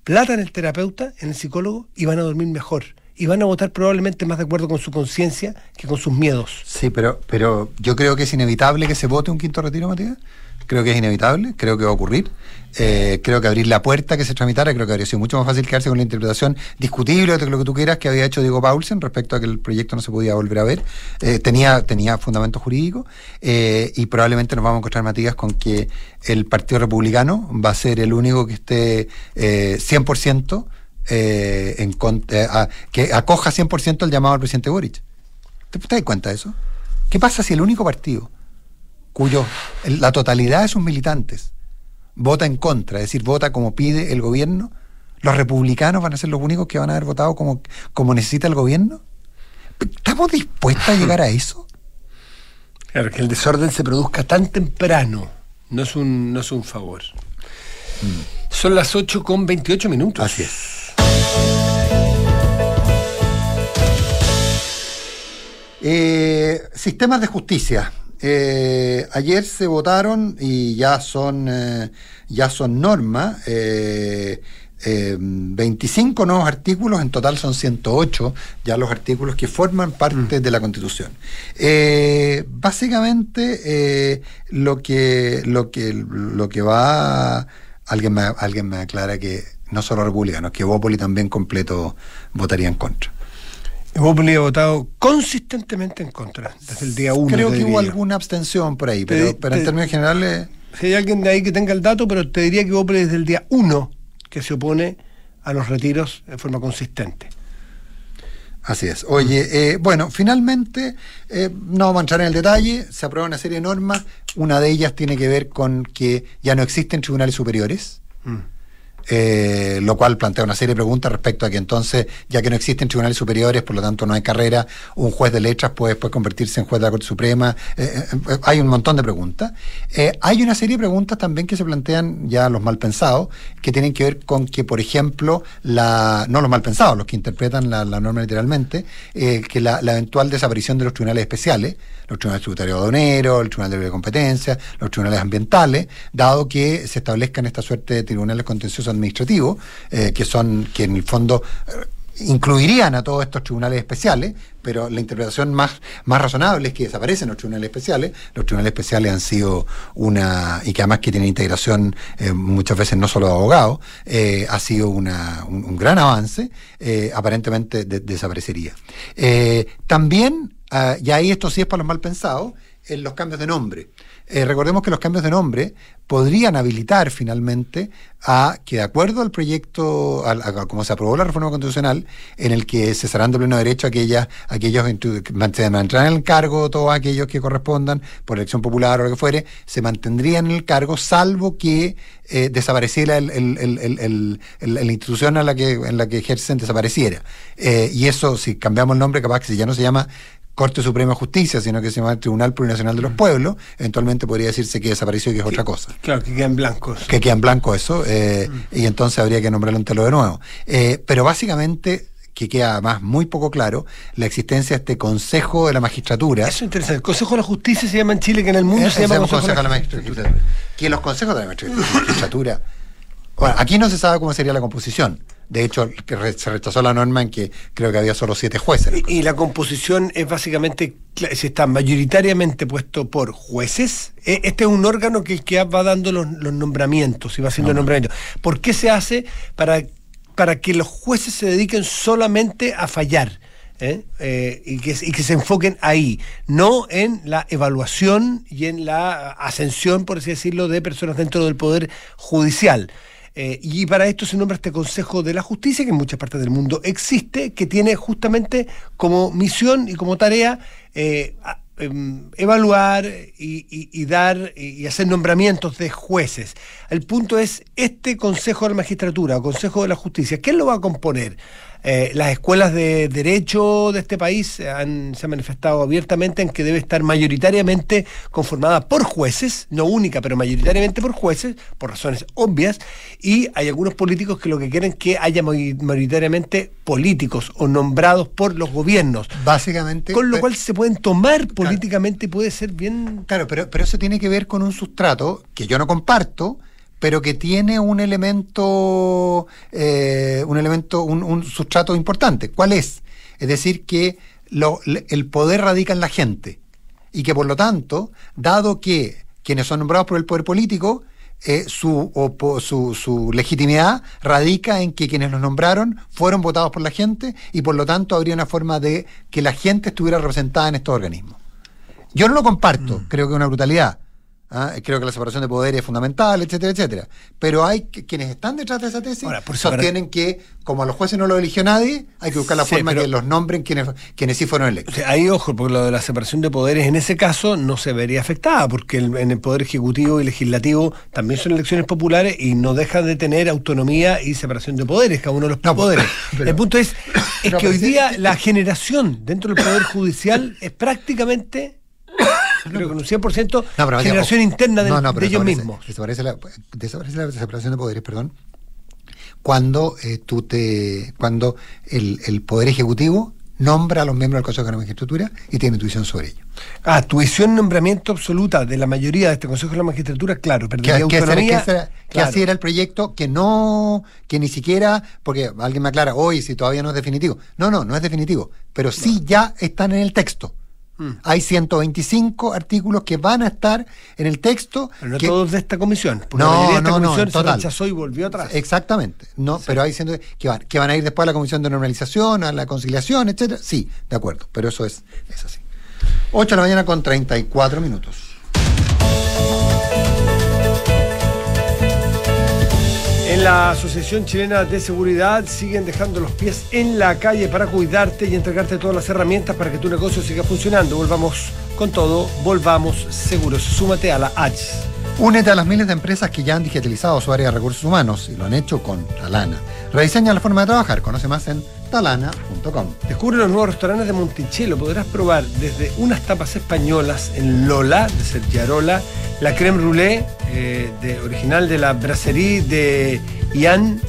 B: plata en el terapeuta, en el psicólogo, y van a dormir mejor. Y van a votar probablemente más de acuerdo con su conciencia que con sus miedos.
A: Sí, pero, pero yo creo que es inevitable que se vote un quinto retiro, Matías creo que es inevitable, creo que va a ocurrir. Eh, creo que abrir la puerta que se tramitara, creo que habría sido mucho más fácil quedarse con la interpretación discutible de lo que tú quieras que había hecho Diego Paulsen respecto a que el proyecto no se podía volver a ver. Eh, tenía, tenía fundamento jurídico eh, y probablemente nos vamos a encontrar, Matías, con que el Partido Republicano va a ser el único que esté 100% en que acoja 100% el llamado al presidente Boric. ¿Te, ¿Te das cuenta de eso? ¿Qué pasa si el único partido cuyo la totalidad de sus militantes vota en contra, es decir, vota como pide el gobierno, los republicanos van a ser los únicos que van a haber votado como, como necesita el gobierno. ¿Estamos dispuestos a llegar a eso?
B: Claro, que el desorden se produzca tan temprano no es un, no es un favor. Mm. Son las 8 con 28 minutos.
A: Así es. Eh, sistemas de justicia. Eh, ayer se votaron y ya son, eh, ya son normas. 25 eh, nuevos artículos, en total son 108 ya los artículos que forman parte mm. de la Constitución. básicamente lo que lo que lo que va alguien me, alguien me aclara que no solo republicanos, que Bópoli también completo votaría en contra.
B: Bópoli ha votado consistentemente en contra, desde el día 1.
A: Creo que hubo alguna abstención por ahí, pero, en términos generales...
B: Si hay alguien de ahí que tenga el dato, pero te diría que Bópoli desde el día 1 que se opone a los retiros de forma consistente.
A: Así es. Oye, eh, bueno, finalmente, eh, no vamos a entrar en el detalle, se aprueba una serie de normas, una de ellas tiene que ver con que ya no existen tribunales superiores. Mm. Eh, lo cual plantea una serie de preguntas respecto a que entonces, ya que no existen tribunales superiores, por lo tanto no hay carrera, un juez de letras puede después convertirse en juez de la Corte Suprema. Eh, eh, hay un montón de preguntas. hay una serie de preguntas también que se plantean ya los mal pensados, que tienen que ver con que, por ejemplo, la, no los mal pensados, los que interpretan la, norma literalmente, que la, la eventual desaparición de los tribunales especiales, los tribunales tributarios aduaneros, el tribunal de competencia, los tribunales ambientales, dado que se establezcan esta suerte de tribunales contenciosos administrativos, eh, que son, que en el fondo eh, incluirían a todos estos tribunales especiales, pero la interpretación más, más razonable es que desaparecen los tribunales especiales. Los tribunales especiales han sido una, y que además que tienen integración eh, muchas veces no solo de abogados, ha sido una, un, gran avance, aparentemente desaparecería. también y ahí esto sí es para los mal pensados, en los cambios de nombre. Eh, recordemos que los cambios de nombre podrían habilitar finalmente a que, de acuerdo al proyecto, a, como se aprobó la reforma constitucional, en el que cesarán de pleno derecho aquellas, aquellos que se mantendrán en el cargo, todos aquellos que correspondan por elección popular o lo que fuere, se mantendrían en el cargo, salvo que eh, desapareciera la institución en la que, en la que ejercen, desapareciera. Eh, y eso, si cambiamos el nombre, capaz que si ya no se llama Corte Suprema de Justicia, sino que se llama Tribunal Plurinacional de los Pueblos, eventualmente podría decirse que desapareció y que es otra cosa.
B: Claro, que queda en blanco.
A: Que queda en blanco eso, eh, mm. y entonces habría que nombrarlo entero de nuevo. Eh, pero básicamente que queda más muy poco claro la existencia de este Consejo de la Magistratura.
B: Eso es interesante. El Consejo de la Justicia se llama en Chile, que en el mundo se llama
A: Consejo, de la Magistratura. Que los consejos de la magistratura. Bueno, aquí no se sabe cómo sería la composición. De hecho, se rechazó la norma en que creo que había solo siete jueces.
B: Y, la composición es básicamente, si está mayoritariamente puesto por jueces, e, este es un órgano que, que va dando los, nombramientos y va haciendo nombramientos. ¿Por qué se hace? Para, para que los jueces se dediquen solamente a fallar. ¿eh? Eh, y, que, y, que, se enfoquen ahí, no en la evaluación y en la ascensión, por así decirlo, de personas dentro del Poder Judicial. Eh, y para esto se nombra este Consejo de la Justicia, que en muchas partes del mundo existe, que tiene justamente como misión y como tarea eh, em, evaluar y, dar y hacer nombramientos de jueces. El punto es, este Consejo de la Magistratura o Consejo de la Justicia, ¿quién lo va a componer? Eh, las escuelas de derecho de este país han, se han manifestado abiertamente en que debe estar mayoritariamente conformada por jueces, no única, pero mayoritariamente por jueces, por razones obvias, y hay algunos políticos que lo que quieren es que haya mayoritariamente políticos o nombrados por los gobiernos.
A: Básicamente.
B: Con lo cual se pueden tomar políticamente y puede ser bien.
A: Claro, pero, pero eso tiene que ver con un sustrato que yo no comparto pero que tiene un elemento, eh, un elemento, un, sustrato importante. ¿Cuál es? Es decir, que el poder radica en la gente y que por lo tanto, dado que quienes son nombrados por el poder político, eh, su, su, su, legitimidad radica en que quienes los nombraron fueron votados por la gente y por lo tanto habría una forma de que la gente estuviera representada en estos organismos. Yo no lo comparto, mm. creo que es una brutalidad. ¿Ah? creo que la separación de poderes es fundamental, etcétera, etcétera. Pero hay quienes están detrás de esa tesis sostienen que, como a los jueces no lo eligió nadie, hay que buscar la forma de que los nombren quienes, quienes sí fueron electos.
B: hay ojo, porque lo de la separación de poderes en ese caso no se vería afectada, porque en el Poder Ejecutivo y Legislativo también son elecciones populares y no dejan de tener autonomía y separación de poderes, cada uno de los pues, poderes. el punto es, es que hoy día la generación dentro del Poder Judicial es prácticamente creo que un 100% no, generación interna de, ellos mismos.
A: Desaparece la, la separación de poderes, perdón, cuando eh, tú te cuando el, el, poder ejecutivo nombra a los miembros del Consejo de la Magistratura y tiene intuición sobre ello.
B: Ah, tuición nombramiento absoluta de la mayoría de este Consejo de la Magistratura, claro, perdería que, autonomía.
A: Que, así era el proyecto, que no, que ni siquiera, porque alguien me aclara, hoy si todavía no es definitivo. No, no, no es definitivo, pero sí ya están en el texto. Mm. Hay 125 artículos que van a estar en el texto.
B: Pero no todos de esta comisión.
A: no, la no, comisión
B: no, se rechazó y volvió atrás.
A: Exactamente. No, pero hay ciento, que van, que van a ir después a la comisión de normalización, a la conciliación, etcétera. Sí, de acuerdo. Pero eso es, es así. 8 de la mañana con 34 minutos.
B: La Asociación Chilena de Seguridad siguen dejando los pies en la calle para cuidarte y entregarte todas las herramientas para que tu negocio siga funcionando. Volvamos con todo, volvamos seguros. Súmate a la H.
A: Únete a las miles de empresas que ya han digitalizado su área de recursos humanos y lo han hecho con Talana. Rediseña la forma de trabajar. Conoce más en talana.com.
B: Descubre los nuevos restaurantes de Monticello. Podrás probar desde unas tapas españolas en Lola, de Sergiarola, la creme roulée eh, de, original de la brasserie de Ian.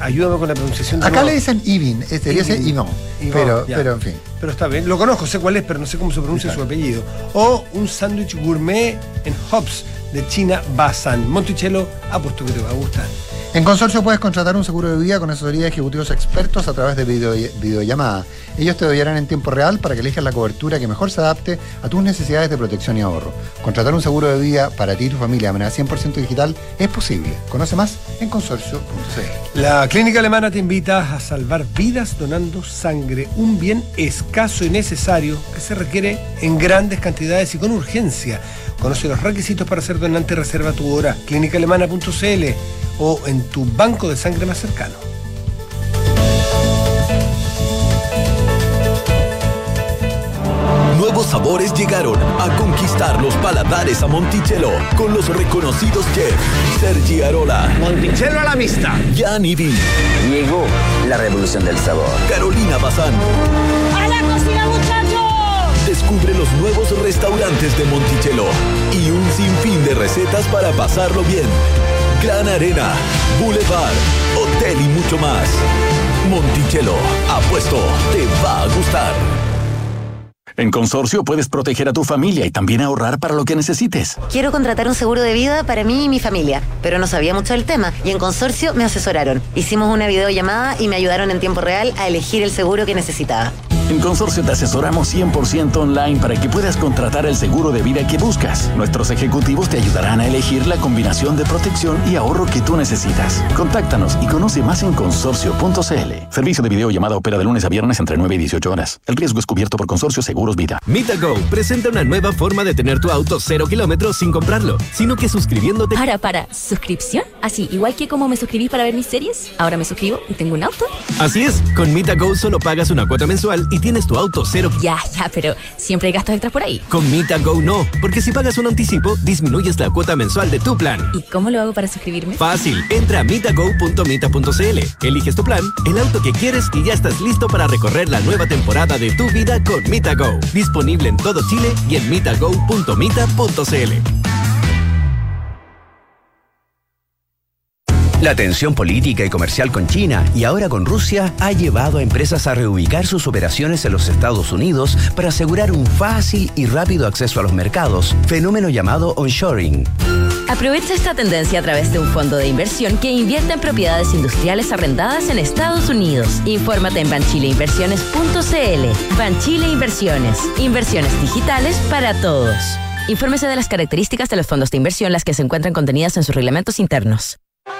B: Ayúdame con la pronunciación.
A: Acá le dicen Ivin, este dice Ivon, pero, pero en fin.
B: Pero está bien, lo conozco, sé cuál es, pero no sé cómo se pronuncia su apellido. O un sándwich gourmet en Hobbs de China Basan. Monticello, apuesto que te va a gustar.
A: En Consorcio puedes contratar un seguro de vida con asesoría de ejecutivos expertos a través de video, videollamada. Ellos te ayudarán en tiempo real para que elijas la cobertura que mejor se adapte a tus necesidades de protección y ahorro. Contratar un seguro de vida para ti y tu familia de manera 100% digital es posible. Conoce más en consorcio.cl.
B: La clínica alemana te invita a salvar vidas donando sangre, un bien escaso y necesario que se requiere en grandes cantidades y con urgencia. Conoce los requisitos para ser donante y reserva tu hora. clínicaalemana.cl o en tu banco de sangre más cercano.
C: Nuevos sabores llegaron a conquistar los paladares a Monticello con los reconocidos chefs Sergi Arola,
D: Monticello a la vista,
C: Gianni V.
E: Llegó la revolución del sabor.
C: Carolina Bazán.
F: ¡A la cocina, muchachos!
C: Descubre los nuevos restaurantes de Monticello y un sinfín de recetas para pasarlo bien. Gran Arena, Boulevard, Hotel y mucho más. Monticello, apuesto, te va a gustar. En Consorcio puedes proteger a tu familia y también ahorrar para lo que necesites.
G: Quiero contratar un seguro de vida para mí y mi familia, pero no sabía mucho del tema y en Consorcio me asesoraron. Hicimos una videollamada y me ayudaron en tiempo real a elegir el seguro que necesitaba.
C: En Consorcio te asesoramos 100% online para que puedas contratar el seguro de vida que buscas. Nuestros ejecutivos te ayudarán a elegir la combinación de protección y ahorro que tú necesitas. Contáctanos y conoce más en consorcio.cl. Servicio de videollamada opera de lunes a viernes entre 9 y 18 horas. El riesgo es cubierto por Consorcio Seguros Vida.
H: MitaGo presenta una nueva forma de tener tu auto cero kilómetros sin comprarlo, sino que suscribiéndote.
I: Para, para, ¿suscripción? Así, igual que como me suscribí para ver mis series, ahora me suscribo y tengo un auto.
H: Así es, con MitaGo solo pagas una cuota mensual y tienes tu auto cero.
I: Ya, ya, pero siempre hay gastos extras por ahí.
H: Con MitaGo no, porque si pagas un anticipo, disminuyes la cuota mensual de tu plan.
I: ¿Y cómo lo hago para suscribirme?
H: Fácil, entra a mitago.mita.cl, eliges tu plan, el auto que quieres y ya estás listo para recorrer la nueva temporada de tu vida con MitaGo. Disponible en todo Chile y en mitago.mita.cl.
J: La tensión política y comercial con China y ahora con Rusia ha llevado a empresas a reubicar sus operaciones en los Estados Unidos para asegurar un fácil y rápido acceso a los mercados, fenómeno llamado onshoring.
I: Aprovecha esta tendencia a través de un fondo de inversión que invierte en propiedades industriales arrendadas en Estados Unidos. Infórmate en banchileinversiones.cl. Banchile Inversiones. Inversiones digitales para todos. Infórmese de las características de los fondos de inversión, las que se encuentran contenidas en sus reglamentos internos.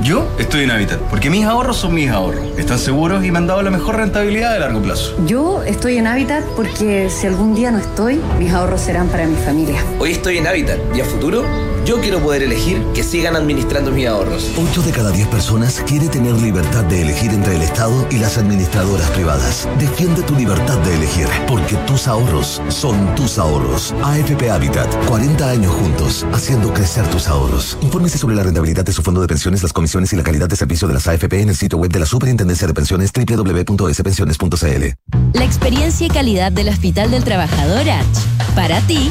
K: Yo estoy en Habitat, porque mis ahorros son mis ahorros. Están seguros y me han dado la mejor rentabilidad a largo plazo.
L: Yo estoy en Habitat porque si algún día no estoy, mis ahorros serán para mi familia.
M: Hoy estoy en Habitat y a futuro yo quiero poder elegir que sigan administrando mis ahorros.
C: 8 de cada 10 personas quiere tener libertad de elegir entre el Estado y las administradoras privadas. Defiende tu libertad de elegir, porque tus ahorros son tus ahorros. AFP Habitat, 40 años juntos, haciendo crecer tus ahorros. Infórmese sobre la rentabilidad de su fondo de pensiones, las comisiones y la calidad de servicio de las AFP en el sitio web de la Superintendencia de Pensiones www.spensiones.cl.
I: La experiencia y calidad del Hospital del Trabajador H. Para ti,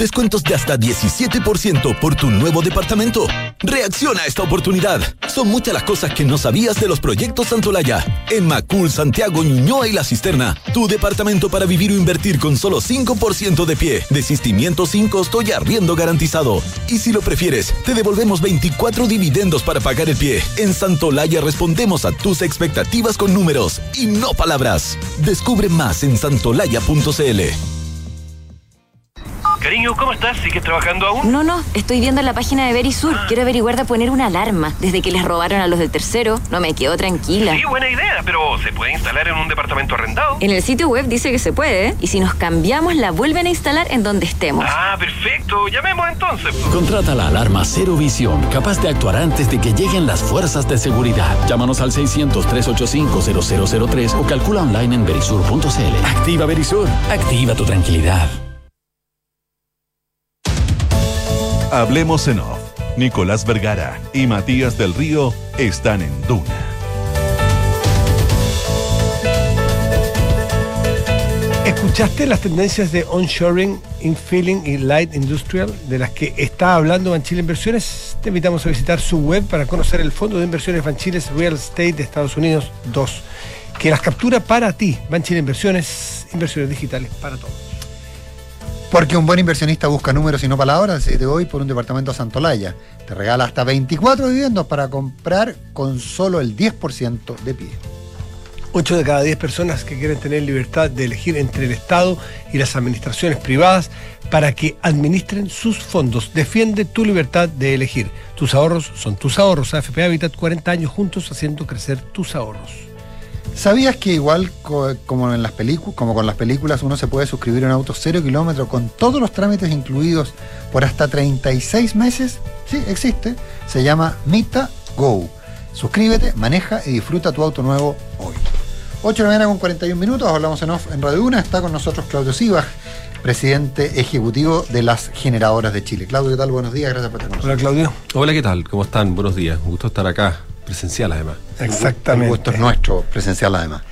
C: Descuentos de hasta 17% por tu nuevo departamento. Reacciona a esta oportunidad. Son muchas las cosas que no sabías de los proyectos Santolaya. En Macul, Santiago, Ñuñoa y La Cisterna. Tu departamento para vivir o invertir con solo 5% de pie, desistimiento sin costo y arriendo garantizado. Y si lo prefieres, te devolvemos 24 dividendos para pagar el pie. En Santolaya respondemos a tus expectativas con números y no palabras. Descubre más en santolaya.cl.
D: Cariño, ¿cómo estás? ¿Sigues trabajando aún?
N: No, no, estoy viendo en la página de Verisur. Quiero averiguar de poner una alarma. Desde que les robaron a los del tercero, no me quedo tranquila.
D: Sí, buena idea, pero ¿se puede instalar en un departamento arrendado?
N: En el sitio web dice que se puede, ¿eh? y si nos cambiamos, la vuelven a instalar en donde estemos.
D: Ah, perfecto. Llamemos entonces.
O: Contrata la alarma Cero Visión, capaz de actuar antes de que lleguen las fuerzas de seguridad. Llámanos al 600-385-0003 o calcula online en verisur.cl. Activa Verisur. Activa tu tranquilidad.
P: Hablemos en off. Nicolás Vergara y Matías del Río están en Duna.
B: ¿Escuchaste las tendencias de onshoring, infilling y light industrial de las que está hablando Banchile Inversiones? Te invitamos a visitar su web para conocer el fondo de inversiones Banchiles Real Estate de Estados Unidos 2, que las captura para ti. Banchile Inversiones, inversiones digitales para todos.
A: Porque un buen inversionista busca números y no palabras, te voy por un departamento Santolaya. Te regala hasta 24 viviendas para comprar con solo el 10% de pie.
B: 8 de cada 10 personas que quieren tener libertad de elegir entre el Estado y las administraciones privadas para que administren sus fondos. Defiende tu libertad de elegir. Tus ahorros son tus ahorros. AFP Habitat 40 años juntos haciendo crecer tus ahorros.
A: ¿Sabías que igual co- como, en las películas, como con las películas uno se puede suscribir a un auto cero kilómetro con todos los trámites incluidos por hasta 36 meses? Sí, existe. Se llama Mita Go. Suscríbete, maneja y disfruta tu auto nuevo hoy. 8 de la mañana con 41 minutos, hablamos en off en Radio Una. Está con nosotros Claudio Sibach, presidente ejecutivo de las generadoras de Chile. Claudio, ¿qué tal? Buenos días, gracias por estar con nosotros.
B: Hola Claudio.
Q: Hola, ¿qué tal? ¿Cómo están? Buenos días. Un gusto estar acá, presencial además.
A: El gusto es nuestro, presencial además.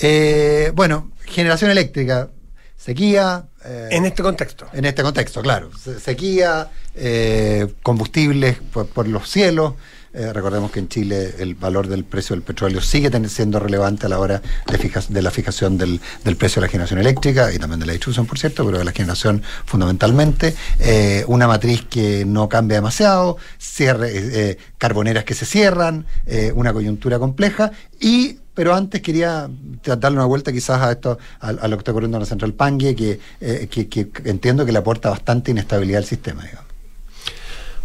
A: Eh, bueno, generación eléctrica, sequía. eh,
B: En este contexto.
A: En este contexto, claro. Se- Sequía, eh, combustibles por, por los cielos. Eh, recordemos que en Chile el valor del precio del petróleo sigue siendo relevante a la hora de, fija- de la fijación del, del precio de la generación eléctrica y también de la distribución, por cierto, pero de la generación fundamentalmente. Eh, una matriz que no cambia demasiado, cierre, eh, carboneras que se cierran, una coyuntura compleja y pero antes quería darle una vuelta quizás a esto, a, lo que está ocurriendo en la central Pangue, que, que, que entiendo que le aporta bastante inestabilidad al sistema. digamos.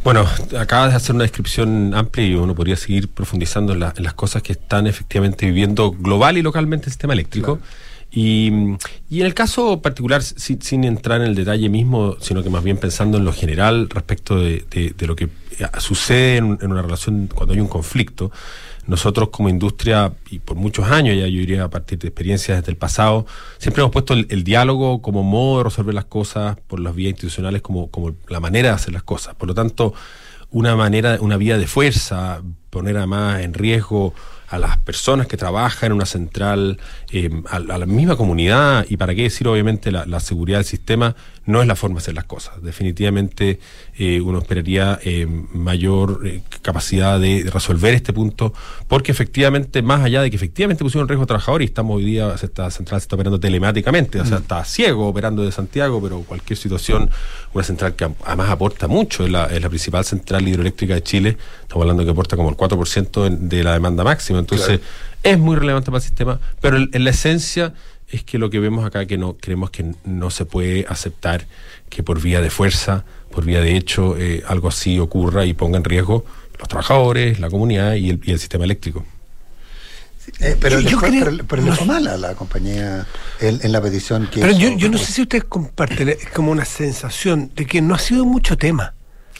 Q: Bueno, acabas de hacer una descripción amplia y uno podría seguir profundizando en, la- en las cosas que están efectivamente viviendo global y localmente el sistema eléctrico. Y, y en el caso particular, sin, sin entrar en el detalle mismo, sino que más bien pensando en lo general respecto de, de- de lo que eh, sucede en, en una relación cuando hay un conflicto, nosotros como industria, y por muchos años ya yo diría a partir de experiencias desde el pasado, siempre hemos puesto el, diálogo como modo de resolver las cosas por las vías institucionales como, como la manera de hacer las cosas. Por lo tanto, una manera, una vía de fuerza, poner además en riesgo a las personas que trabajan en una central, eh, a, a la misma comunidad, y para qué decir obviamente la seguridad del sistema, no es la forma de hacer las cosas. Definitivamente eh, uno esperaría eh, mayor eh, capacidad de resolver este punto, porque efectivamente, más allá de que efectivamente pusieron en riesgo a trabajadores, y estamos hoy día, esta central se está operando telemáticamente, o sea,
R: Mm.
Q: está ciego operando de Santiago, pero cualquier situación, una central que además aporta mucho, es la, es la principal central hidroeléctrica de Chile, estamos hablando que aporta como el 4% en- de la demanda máxima, entonces es muy relevante para el sistema, pero en, en la esencia es que lo que vemos acá que no creemos que no se puede aceptar que por vía de fuerza, por vía de hecho, eh, algo así ocurra y ponga en riesgo los trabajadores, la comunidad y el, y el sistema eléctrico.
A: Eh, pero,
B: Yo- yo
A: fue,
B: creo-
A: pero, pero le
B: no
A: fue mal a la compañía en, en la petición que
B: Pero
A: hizo.
B: yo, yo no sé si ustedes comparten, es como una sensación de que no ha sido mucho tema.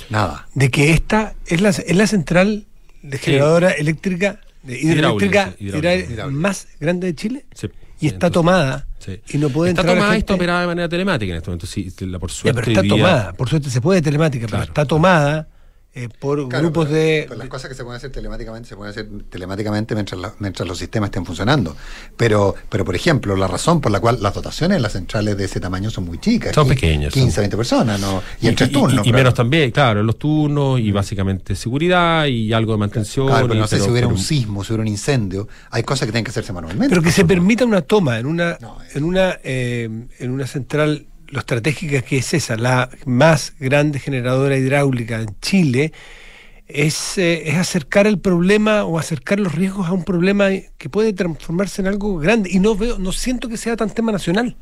A: Nada.
B: De que esta es la, es la central de generadora eléctrica, de hidroeléctrica,
Q: Hidráulica, hidráulica.
B: más grande de Chile.
Q: Sí.
B: Y está tomada.
Q: Sí.
B: Y no puede
Q: está
B: entrar
Q: tomada y está operada de manera telemática en este momento. Sí, la- por
B: Ya,
Q: suerte.
B: pero está tomada. Por suerte se puede telemática, pero está tomada eh, por
A: Claro,
B: grupos
A: pero-
B: de.
A: pero las cosas que se pueden hacer telemáticamente se pueden hacer telemáticamente mientras, la- mientras los sistemas estén funcionando. Pero, pero, por ejemplo, la razón por la cual las dotaciones en las centrales de ese tamaño son muy chicas.
Q: Son
A: qui-
Q: pequeñas,
A: 15,
Q: son-
A: 20 personas, ¿no? Y en tres
Q: y-
A: turnos.
Q: Y, y menos también, claro, en los turnos y básicamente seguridad y algo de mantención.
A: Claro, pero
Q: y-
A: no sé si
Q: pero-
A: hubiera
Q: pero-
A: un sismo, si hubiera un incendio. Hay cosas que tienen que hacerse manualmente.
B: Pero que se permita una toma en una, en una, eh, en una central, lo estratégica que es esa, la más grande generadora hidráulica en Chile, es, eh, es acercar el problema o acercar los riesgos a un problema que puede transformarse en algo grande. Y no veo, no siento que sea tan tema nacional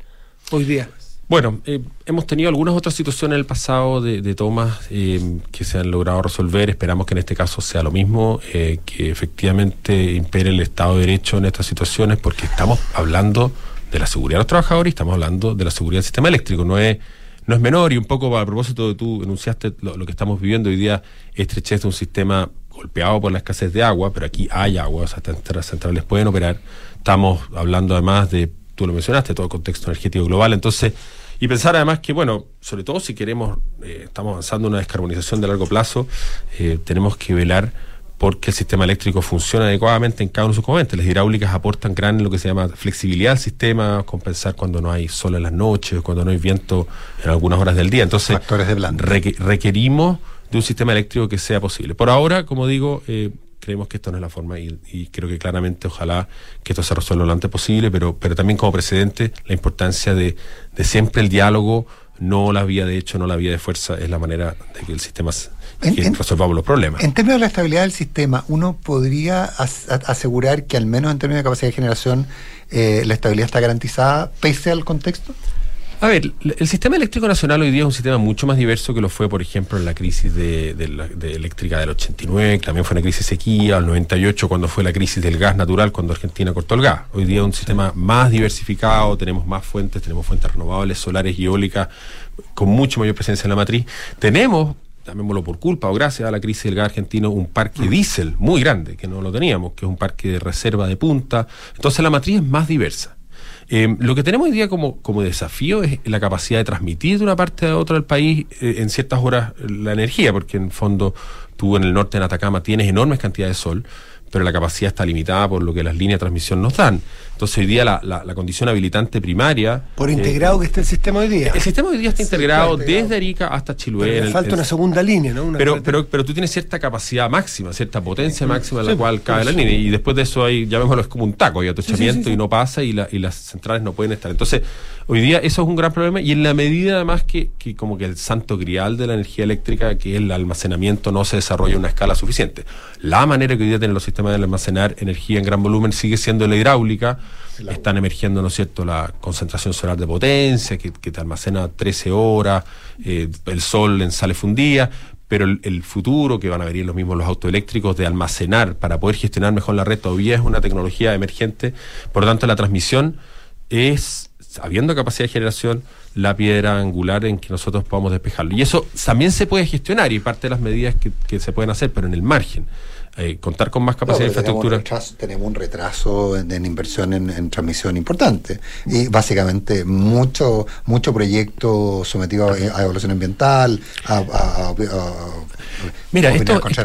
B: hoy día.
Q: Bueno, eh, hemos tenido algunas otras situaciones en el pasado de, de tomas eh, que se han logrado resolver. Esperamos que en este caso sea lo mismo, eh, que efectivamente impere el Estado de Derecho en estas situaciones, porque estamos hablando de la seguridad de los trabajadores estamos hablando de la seguridad del sistema eléctrico. No es, no es menor y un poco a propósito de tú enunciaste lo, lo que estamos viviendo hoy día, estrechez de un sistema golpeado por la escasez de agua, pero aquí hay agua, o sea, centrales pueden operar. Estamos hablando además de, tú lo mencionaste, todo el contexto energético global. Entonces, y pensar además que, bueno, sobre todo si queremos, eh, estamos avanzando en una descarbonización de largo plazo, eh, tenemos que velar porque el sistema eléctrico funcione adecuadamente en cada uno de sus componentes. Las hidráulicas aportan gran lo que se llama flexibilidad al sistema, compensar cuando no hay sol en las noches, cuando no hay viento en algunas horas del día. Entonces, reque- requerimos de un sistema eléctrico que sea posible. Por ahora, como digo, eh, creemos que esto no es la forma y, y creo que claramente ojalá que esto se resuelva lo antes posible, pero, pero también como precedente la importancia de, de siempre el diálogo, no la vía de hecho, no la vía de fuerza, es la manera de que el sistema
A: En-
Q: que
A: en-
Q: resolvamos los problemas.
A: En términos de la estabilidad del sistema, ¿uno podría as- asegurar que al menos en términos de capacidad de generación eh, la estabilidad está garantizada pese al contexto?
Q: A ver, el sistema eléctrico nacional hoy día es un sistema mucho más diverso que lo fue, por ejemplo, en la crisis de, de la- de eléctrica del 89, que también fue una crisis sequía, el 98 cuando fue la crisis del gas natural, cuando Argentina cortó el gas. Hoy día es un sistema más diversificado, tenemos más fuentes, tenemos fuentes renovables, solares y eólicas, con mucho mayor presencia en la matriz. Tenemos, llamémoslo por culpa o gracias a la crisis del gas argentino, un parque diésel muy grande, que no lo teníamos, que es un parque de reserva de punta. Entonces la matriz es más diversa. Eh, lo que tenemos hoy día como, como desafío es la capacidad de transmitir de una parte a otra del país eh, en ciertas horas la energía, porque en fondo tú en el norte en Atacama tienes enormes cantidades de sol, pero la capacidad está limitada por lo que las líneas de transmisión nos dan. Entonces hoy día la, la- la condición habilitante primaria...
B: Por
Q: eh,
B: integrado que está el sistema hoy día.
Q: el sistema hoy día está integrado desde Arica hasta Chiloé.
B: Pero
Q: el-
B: falta una segunda línea, ¿no? Una
Q: pero, pero, pero tú tienes cierta capacidad máxima, cierta potencia máxima en la
B: Sí,
Q: cual cabe la línea. Y después de eso hay, llamémoslo, es como un taco, hay atochamiento y no pasa y, la- y las centrales no pueden estar. Entonces, hoy día eso es un gran problema y en la medida además que, que como que el santo grial de la energía eléctrica, que es el almacenamiento, no se desarrolla a una escala suficiente. La manera que hoy día tienen los sistemas de almacenar energía en gran volumen sigue siendo la hidráulica. Están emergiendo, ¿no es cierto?, la concentración solar de potencia, que, que te almacena 13 horas, eh, el sol en sale fundida, pero el, el futuro, que van a venir los mismos los autoeléctricos, de almacenar para poder gestionar mejor la red, todavía es una tecnología emergente. Por lo tanto, la transmisión es, habiendo capacidad de generación, la piedra angular en que nosotros podamos despejarlo. Y eso también se puede gestionar y parte de las medidas que, que se pueden hacer, pero en el margen. Eh, contar con más capacidad
A: No,
Q: de
A: pero tenemos un
Q: infraestructura.
A: retraso- Tenemos un retraso en, en inversión en, en transmisión importante. Y básicamente mucho mucho proyecto sometido a, a evaluación ambiental, a, a- a- a-
Q: Mira, esto,
A: contra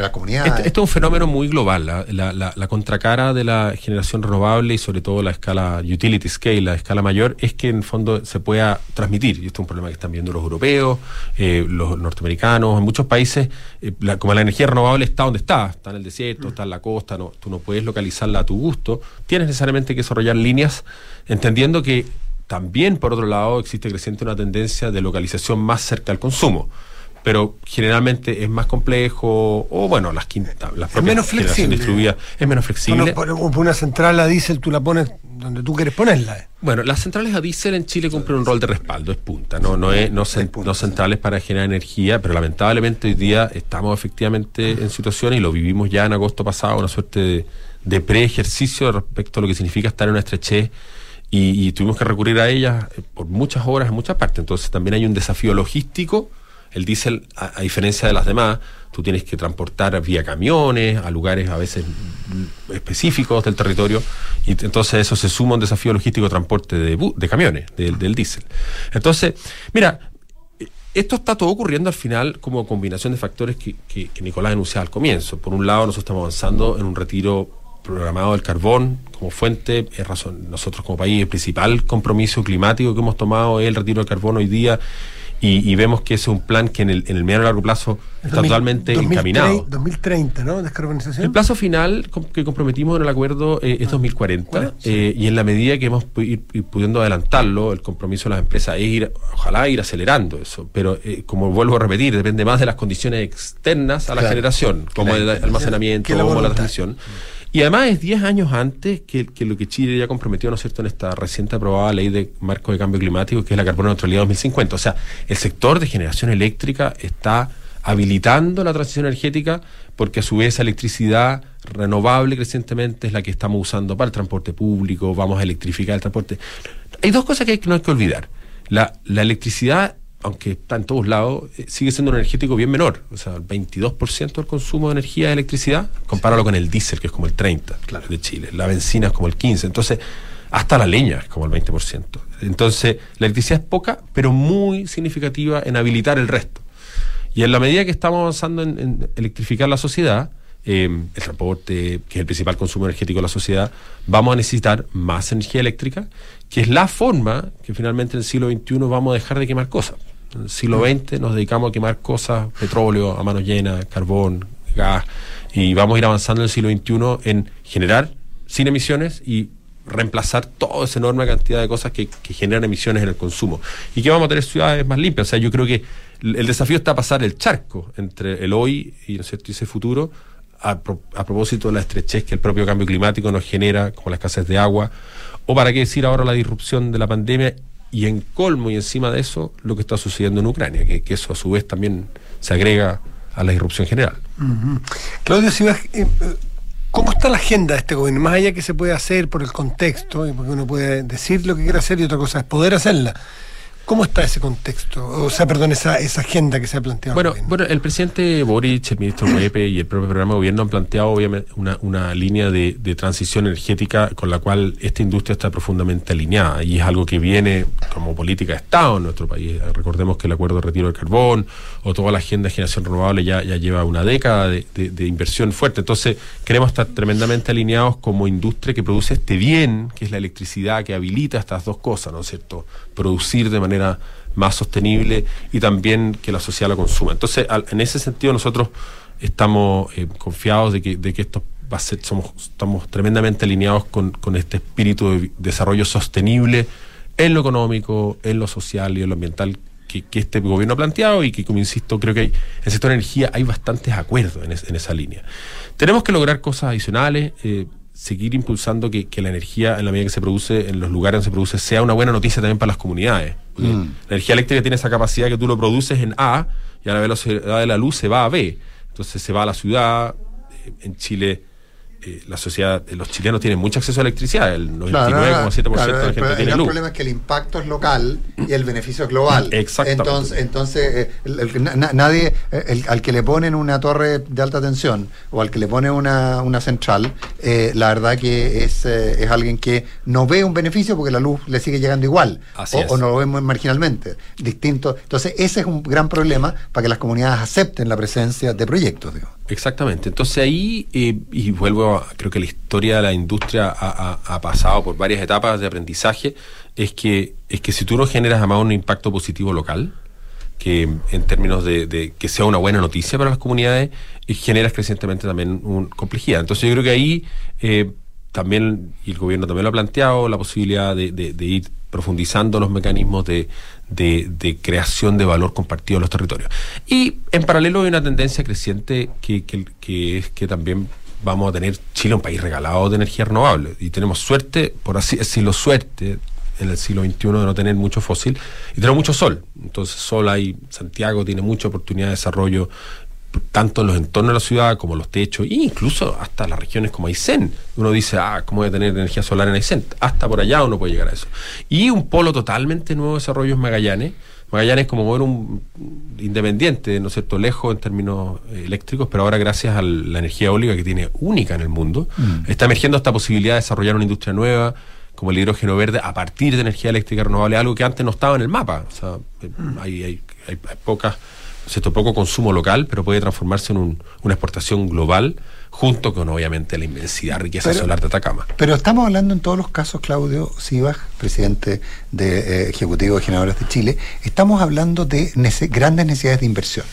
Q: es un fenómeno muy global. La, la- la- la contracara de la generación renovable y sobre todo la escala utility scale, la escala mayor, es que en fondo se pueda transmitir. Y esto es un problema que están viendo los europeos, eh, los norteamericanos, en muchos países. eh, la- como la energía renovable está donde está, está en el desierto, está en la costa, no, tú no puedes localizarla a tu gusto. Tienes necesariamente que desarrollar líneas, entendiendo que también, por otro lado, existe creciente una tendencia de localización más cerca al consumo pero generalmente es más complejo o bueno las quintas las propias
B: menos flexible.
Q: distribuida es menos flexible
B: Bueno, una central a diésel tú la pones donde tú quieres ponerla.
Q: bueno las centrales a diésel en Chile cumplen un rol de respaldo es punta no no es no centrales para generar energía pero lamentablemente hoy día estamos efectivamente en situaciones y lo vivimos ya en agosto pasado una suerte de, de pre-ejercicio respecto a lo que significa estar en una estrechez y, y tuvimos que recurrir a ellas eh, por muchas horas en muchas partes entonces también hay un desafío logístico el diésel, a, diferencia de las demás, tú tienes que transportar vía camiones a lugares a veces específicos del territorio y entonces eso se suma a un desafío logístico de transporte de, camiones, del- diésel. Entonces, mira, esto está todo ocurriendo al final como combinación de factores que, que- que Nicolás enunciaba al comienzo. Por un lado, nosotros estamos avanzando en un retiro programado del carbón como fuente. Es razón, nosotros como país, el principal compromiso climático que hemos tomado es el retiro del carbón hoy día. Y, y vemos que ese es un plan que en el, en el mediano y largo plazo está
B: 2000,
Q: totalmente
B: 2030,
Q: encaminado.
B: 2030, ¿no? Descarbonización.
Q: El plazo final que comprometimos en el acuerdo eh, es 2040 eh, y en la medida que hemos ir, ir pudiendo adelantarlo, el compromiso de las empresas es ir, ojalá ir acelerando eso, pero eh, como vuelvo a repetir, depende más de las condiciones externas a la
B: Claro.
Q: generación, como el almacenamiento, como la transmisión. Y además es 10 años antes que, que lo que Chile ya comprometió, ¿no es cierto?, en esta reciente aprobada ley de marco de cambio climático, que es la carbono neutralidad 2050. O sea, el sector de generación eléctrica está habilitando la transición energética porque a su vez esa electricidad renovable crecientemente es la que estamos usando para el transporte público, vamos a electrificar el transporte. Hay dos cosas que hay- no hay que olvidar. La, la electricidad, aunque está en todos lados, eh, sigue siendo un energético bien menor. O sea, el 22% del consumo de energía de electricidad, compáralo con el diésel, que es como el 30% de Chile. La benzina es como el 15%. Entonces, hasta la leña es como el 20%. Entonces, la electricidad es poca, pero muy significativa en habilitar el resto. Y en la medida que estamos avanzando en, en electrificar la sociedad, eh, el transporte, que es el principal consumo energético de la sociedad, vamos a necesitar más energía eléctrica, que es la forma que finalmente en el siglo XXI vamos a dejar de quemar cosas. Siglo XX nos dedicamos a quemar cosas, petróleo a mano llena, carbón, gas, y vamos a ir avanzando en el siglo XXI en generar sin emisiones y reemplazar toda esa enorme cantidad de cosas que, que generan emisiones en el consumo. Y que vamos a tener ciudades más limpias. O sea, yo creo que el el desafío está pasar el charco entre el hoy y, ¿no es cierto? y ese futuro a, pro- a propósito de la estrechez que el propio cambio climático nos genera, como la escasez de agua, o para qué decir ahora la disrupción de la pandemia y en colmo y encima de eso lo que está sucediendo en Ucrania, que, eso a su vez también se agrega a la disrupción general.
B: Ujú. Claudio Sibas, eh, eh, ¿cómo está la agenda de este gobierno? Más allá que se puede hacer por el contexto, porque uno puede decir lo que quiere hacer y otra cosa es poder hacerla. ¿Cómo está ese contexto? O sea, perdón, esa, esa agenda que se ha planteado.
Q: Bueno, bueno, el presidente Boric, el ministro Huepe y el propio programa de gobierno han planteado obviamente una, una línea de, de transición energética con la cual esta industria está profundamente alineada y es algo que viene como política de Estado en nuestro país. Recordemos que el acuerdo de retiro del carbón o toda la agenda de generación renovable ya, ya lleva una década de, de- de inversión fuerte. Entonces, queremos estar tremendamente alineados como industria que produce este bien, que es la electricidad, que habilita estas dos cosas, ¿no es cierto? Producir de manera más sostenible y también que la sociedad lo consuma. Entonces, al- en ese sentido, nosotros estamos eh, confiados de que, de que esto va a ser, somos, estamos tremendamente alineados con, con este espíritu de desarrollo sostenible en lo económico, en lo social y en lo ambiental que, que este gobierno ha planteado y que, como insisto, creo que hay, en el sector de energía hay bastantes acuerdos en esa línea. Tenemos que lograr cosas adicionales, eh, seguir impulsando que, que la energía, en la medida que se produce, en los lugares donde se produce, sea una buena noticia también para las comunidades.
A: Mm.
Q: La energía eléctrica tiene esa capacidad que tú lo produces en A y a la velocidad de la luz se va a B. Entonces se va a la ciudad. eh, En Chile, eh, la sociedad, eh, los chilenos tienen mucho acceso a electricidad. El 99,7%
A: Claro,
Q: de la
A: claro,
Q: gente
A: el,
Q: tiene
A: el
Q: luz.
A: problema es que el impacto es local y el beneficio es global.
Q: Exactamente.
A: Entonces, entonces eh, el- el- na- na- nadie, eh, el- al que le ponen una torre de alta tensión o al que le ponen una, una central, eh, la verdad que es, eh, es alguien que no ve un beneficio porque la luz le sigue llegando igual
Q: Así
A: o,
Q: es.
A: o no lo ve muy marginalmente. Distinto. Entonces, ese es un gran problema para que las comunidades acepten la presencia de proyectos. Digo.
Q: Exactamente. Entonces ahí, eh, y vuelvo a, creo que la historia de la industria ha, pasado por varias etapas de aprendizaje, es que, es que si tú no generas además un impacto positivo local, que en términos de, que sea una buena noticia para las comunidades, y generas crecientemente también un, complejidad. Entonces yo creo que ahí eh, también, y el gobierno también lo ha planteado, la posibilidad de, de- de ir profundizando los mecanismos de, de- creación de valor compartido en los territorios. Y en paralelo hay una tendencia creciente que, que- que es que también vamos a tener Chile un país regalado de energía renovable. Y tenemos suerte, por así decirlo, suerte en el siglo XXI de no tener mucho fósil y tenemos mucho sol. Entonces, sol hay, Santiago tiene mucha oportunidad de desarrollo tanto en los entornos de la ciudad como los techos, e incluso hasta las regiones como Aysén. Uno dice, ah, ¿cómo voy a tener energía solar en Aysén? Hasta por allá uno puede llegar a eso. Y un polo totalmente nuevo de desarrollo es Magallanes. Magallanes es como mover un independiente, ¿no es cierto?, lejos en términos eh, eléctricos, pero ahora gracias a la energía eólica que tiene única en el mundo,
A: Mm.
Q: está emergiendo esta posibilidad de desarrollar una industria nueva, como el hidrógeno verde, a partir de energía eléctrica renovable, algo que antes no estaba en el mapa. O sea, eh, hay, hay, hay- hay pocas, ¿no es cierto? poco consumo local, pero puede transformarse en un- una exportación global, junto con obviamente la inmensidad riqueza
A: Pero-
Q: solar de Atacama.
A: Pero estamos hablando en todos los casos, Claudio Sibach, presidente de eh, Ejecutivo de Generadores de Chile, estamos hablando de nece- grandes necesidades de inversión.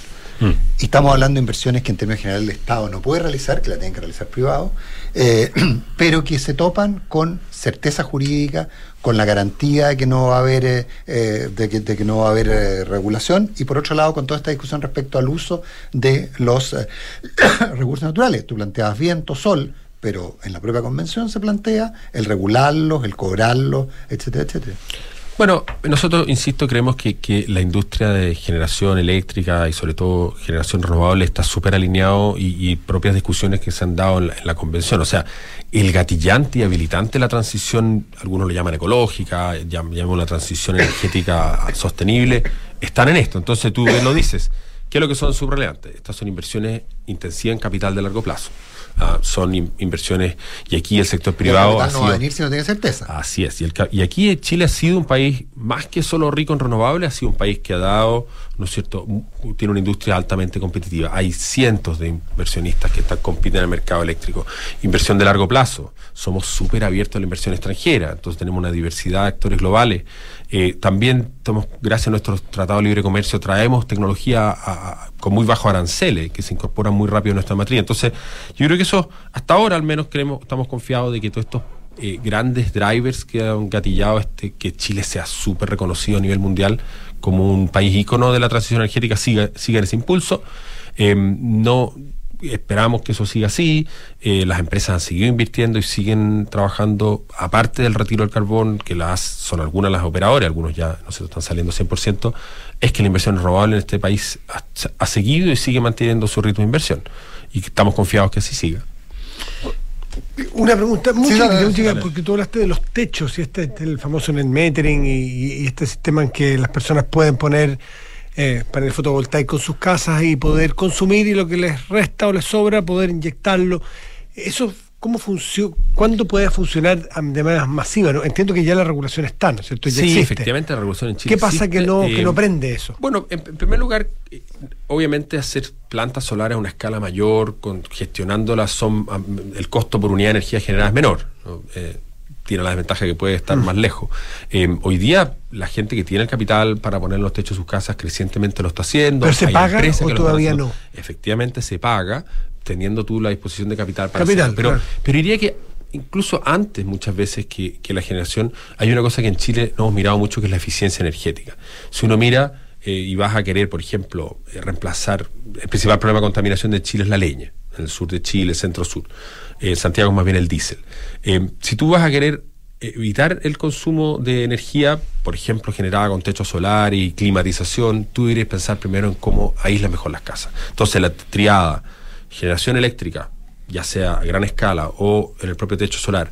A: Y estamos hablando de inversiones que en términos generales el Estado no puede realizar, que la tienen que realizar privado, eh, pero que se topan con certeza jurídica, con la garantía de que no va a haber, eh, eh, de, que, no va a haber eh, regulación, y por otro lado con toda esta discusión respecto al uso de los eh, recursos naturales. Tú planteabas viento, sol, pero en la propia convención se plantea el regularlos, el cobrarlos, etcétera, etcétera.
Q: Bueno, nosotros, insisto, creemos que, que la industria de generación eléctrica y sobre todo generación renovable está súper alineado y, propias discusiones que se han dado en la, en la convención. O sea, el gatillante y habilitante de la transición, algunos lo llaman ecológica, llam- llamamos la transición energética sostenible, están en esto. Entonces tú bien lo dices. ¿Qué es lo que son subrelevantes? Estas son inversiones intensivas en capital de largo plazo. Ah, son in- inversiones, y aquí el sector privado.
A: El
Q: ha
A: no va a venir si no tiene certeza.
Q: Así es. Y, el y aquí Chile ha sido un país más que solo rico en renovables, ha sido un país que ha dado, ¿no es cierto?, tiene una industria altamente competitiva. Hay cientos de inversionistas que están, compiten en el mercado eléctrico. Inversión de largo plazo. Somos súper abiertos a la inversión extranjera. Entonces tenemos una diversidad de actores globales. Eh, también, estamos, gracias a nuestro Tratado de Libre Comercio, traemos tecnología con muy bajo aranceles que se incorporan muy rápido en nuestra matriz. Entonces, yo creo que eso, hasta ahora al menos creemos, estamos confiados de que todos estos eh, grandes drivers que han gatillado este, que Chile sea súper reconocido a nivel mundial como un país ícono de la transición energética siga, siga en ese impulso. Eh, no esperamos que eso siga así. Eh, las empresas han seguido invirtiendo y siguen trabajando, aparte del retiro del carbón, que las son algunas las operadoras, algunos ya no se están saliendo 100%, es que la inversión renovable en este país ha, seguido y sigue manteniendo su ritmo de inversión. Y estamos confiados que así siga.
B: Una pregunta muy
Q: Sí,
B: porque tú hablaste de los techos y este, este, el famoso net metering y, y este sistema en que las personas pueden poner eh, paneles fotovoltaicos en sus casas y poder consumir y lo que les resta o les sobra poder inyectarlo. Eso, ¿cómo funciona? ¿Cuándo puede funcionar de manera masiva? ¿no? Entiendo que ya la regulación está, ¿no es cierto? Ya
Q: sí,
B: existe.
Q: efectivamente la regulación en Chile
B: ¿Qué pasa que no, que
Q: eh,
B: no prende eso?
Q: Bueno, en, en primer lugar, eh, obviamente hacer plantas solares a una escala mayor, con, gestionándolas, son, el costo por unidad de energía generada es menor. ¿no? Eh, tiene la desventaja que puede estar
B: Mm.
Q: más lejos. Eh, hoy día, la gente que tiene el capital para poner los techos de sus casas crecientemente lo está haciendo.
B: ¿Pero se
Q: Hay
B: paga o todavía no?
Q: Efectivamente se paga, teniendo tú la disposición de capital para
B: Capital,
Q: hacerlo. Pero,
B: claro.
Q: pero diría que incluso antes, muchas veces, que, que la generación, hay una cosa que en Chile no hemos mirado mucho, que es la eficiencia energética. Si uno mira eh, y vas a querer, por ejemplo, eh, reemplazar, el principal problema de contaminación de Chile es la leña, en el sur de Chile, centro-sur. Eh, Santiago es más bien el diésel. Eh, si tú vas a querer evitar el consumo de energía, por ejemplo, generada con techo solar y climatización, tú deberías pensar primero en cómo aísla mejor las casas. Entonces, la triada, generación eléctrica, ya sea a gran escala o en el propio techo solar,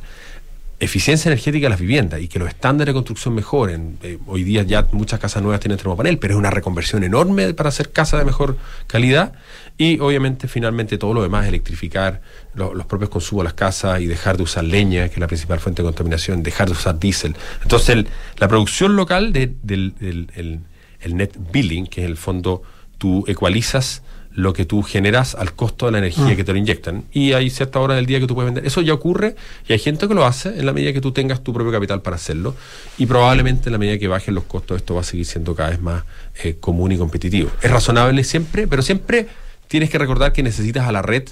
Q: eficiencia energética de las viviendas y que los estándares de construcción mejoren. Eh, hoy día ya muchas casas nuevas tienen termopanel, pero es una reconversión enorme para hacer casas de mejor calidad. Y obviamente, finalmente, todo lo demás, electrificar lo- los propios consumos de las casas y dejar de usar leña, que es la principal fuente de contaminación, dejar de usar diésel. Entonces, el- la producción local de- del del- el- el net billing, que es el fondo, tú ecualizas lo que tú generas al costo de la energía
B: Mm.
Q: que te lo inyectan. Y hay cierta hora del día que tú puedes vender. Eso ya ocurre y hay gente que lo hace en la medida que tú tengas tu propio capital para hacerlo. Y probablemente en la medida que bajen los costos, esto va a seguir siendo cada vez más eh, común y competitivo. Es razonable siempre, pero siempre tienes que recordar que necesitas a la red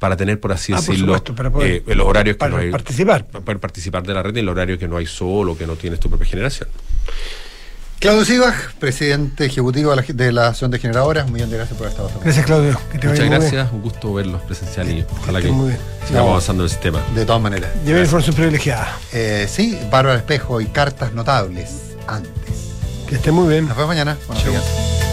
Q: para tener, por así
B: Ah, por
Q: decirlo,
B: supuesto, para poder-
Q: eh, los horarios que no hay.
B: participar.
Q: Para participar de la red en el horario que no hay sol o que no tienes tu propia generación.
A: Claudio Sibach, presidente ejecutivo de la, Asociación de Generadoras, un millón de gracias por haber estado con
B: Gracias, Claudio. Que te
Q: Muchas
B: bien.
Q: gracias, un gusto verlos presencial y ojalá que sigamos
A: No.
Q: avanzando en el sistema.
A: De todas maneras.
B: Lleva información privilegiada.
A: Eh, sí, Bárbara Espejo y cartas notables antes.
B: Que esté muy bien.
A: Nos vemos mañana. Buenos días.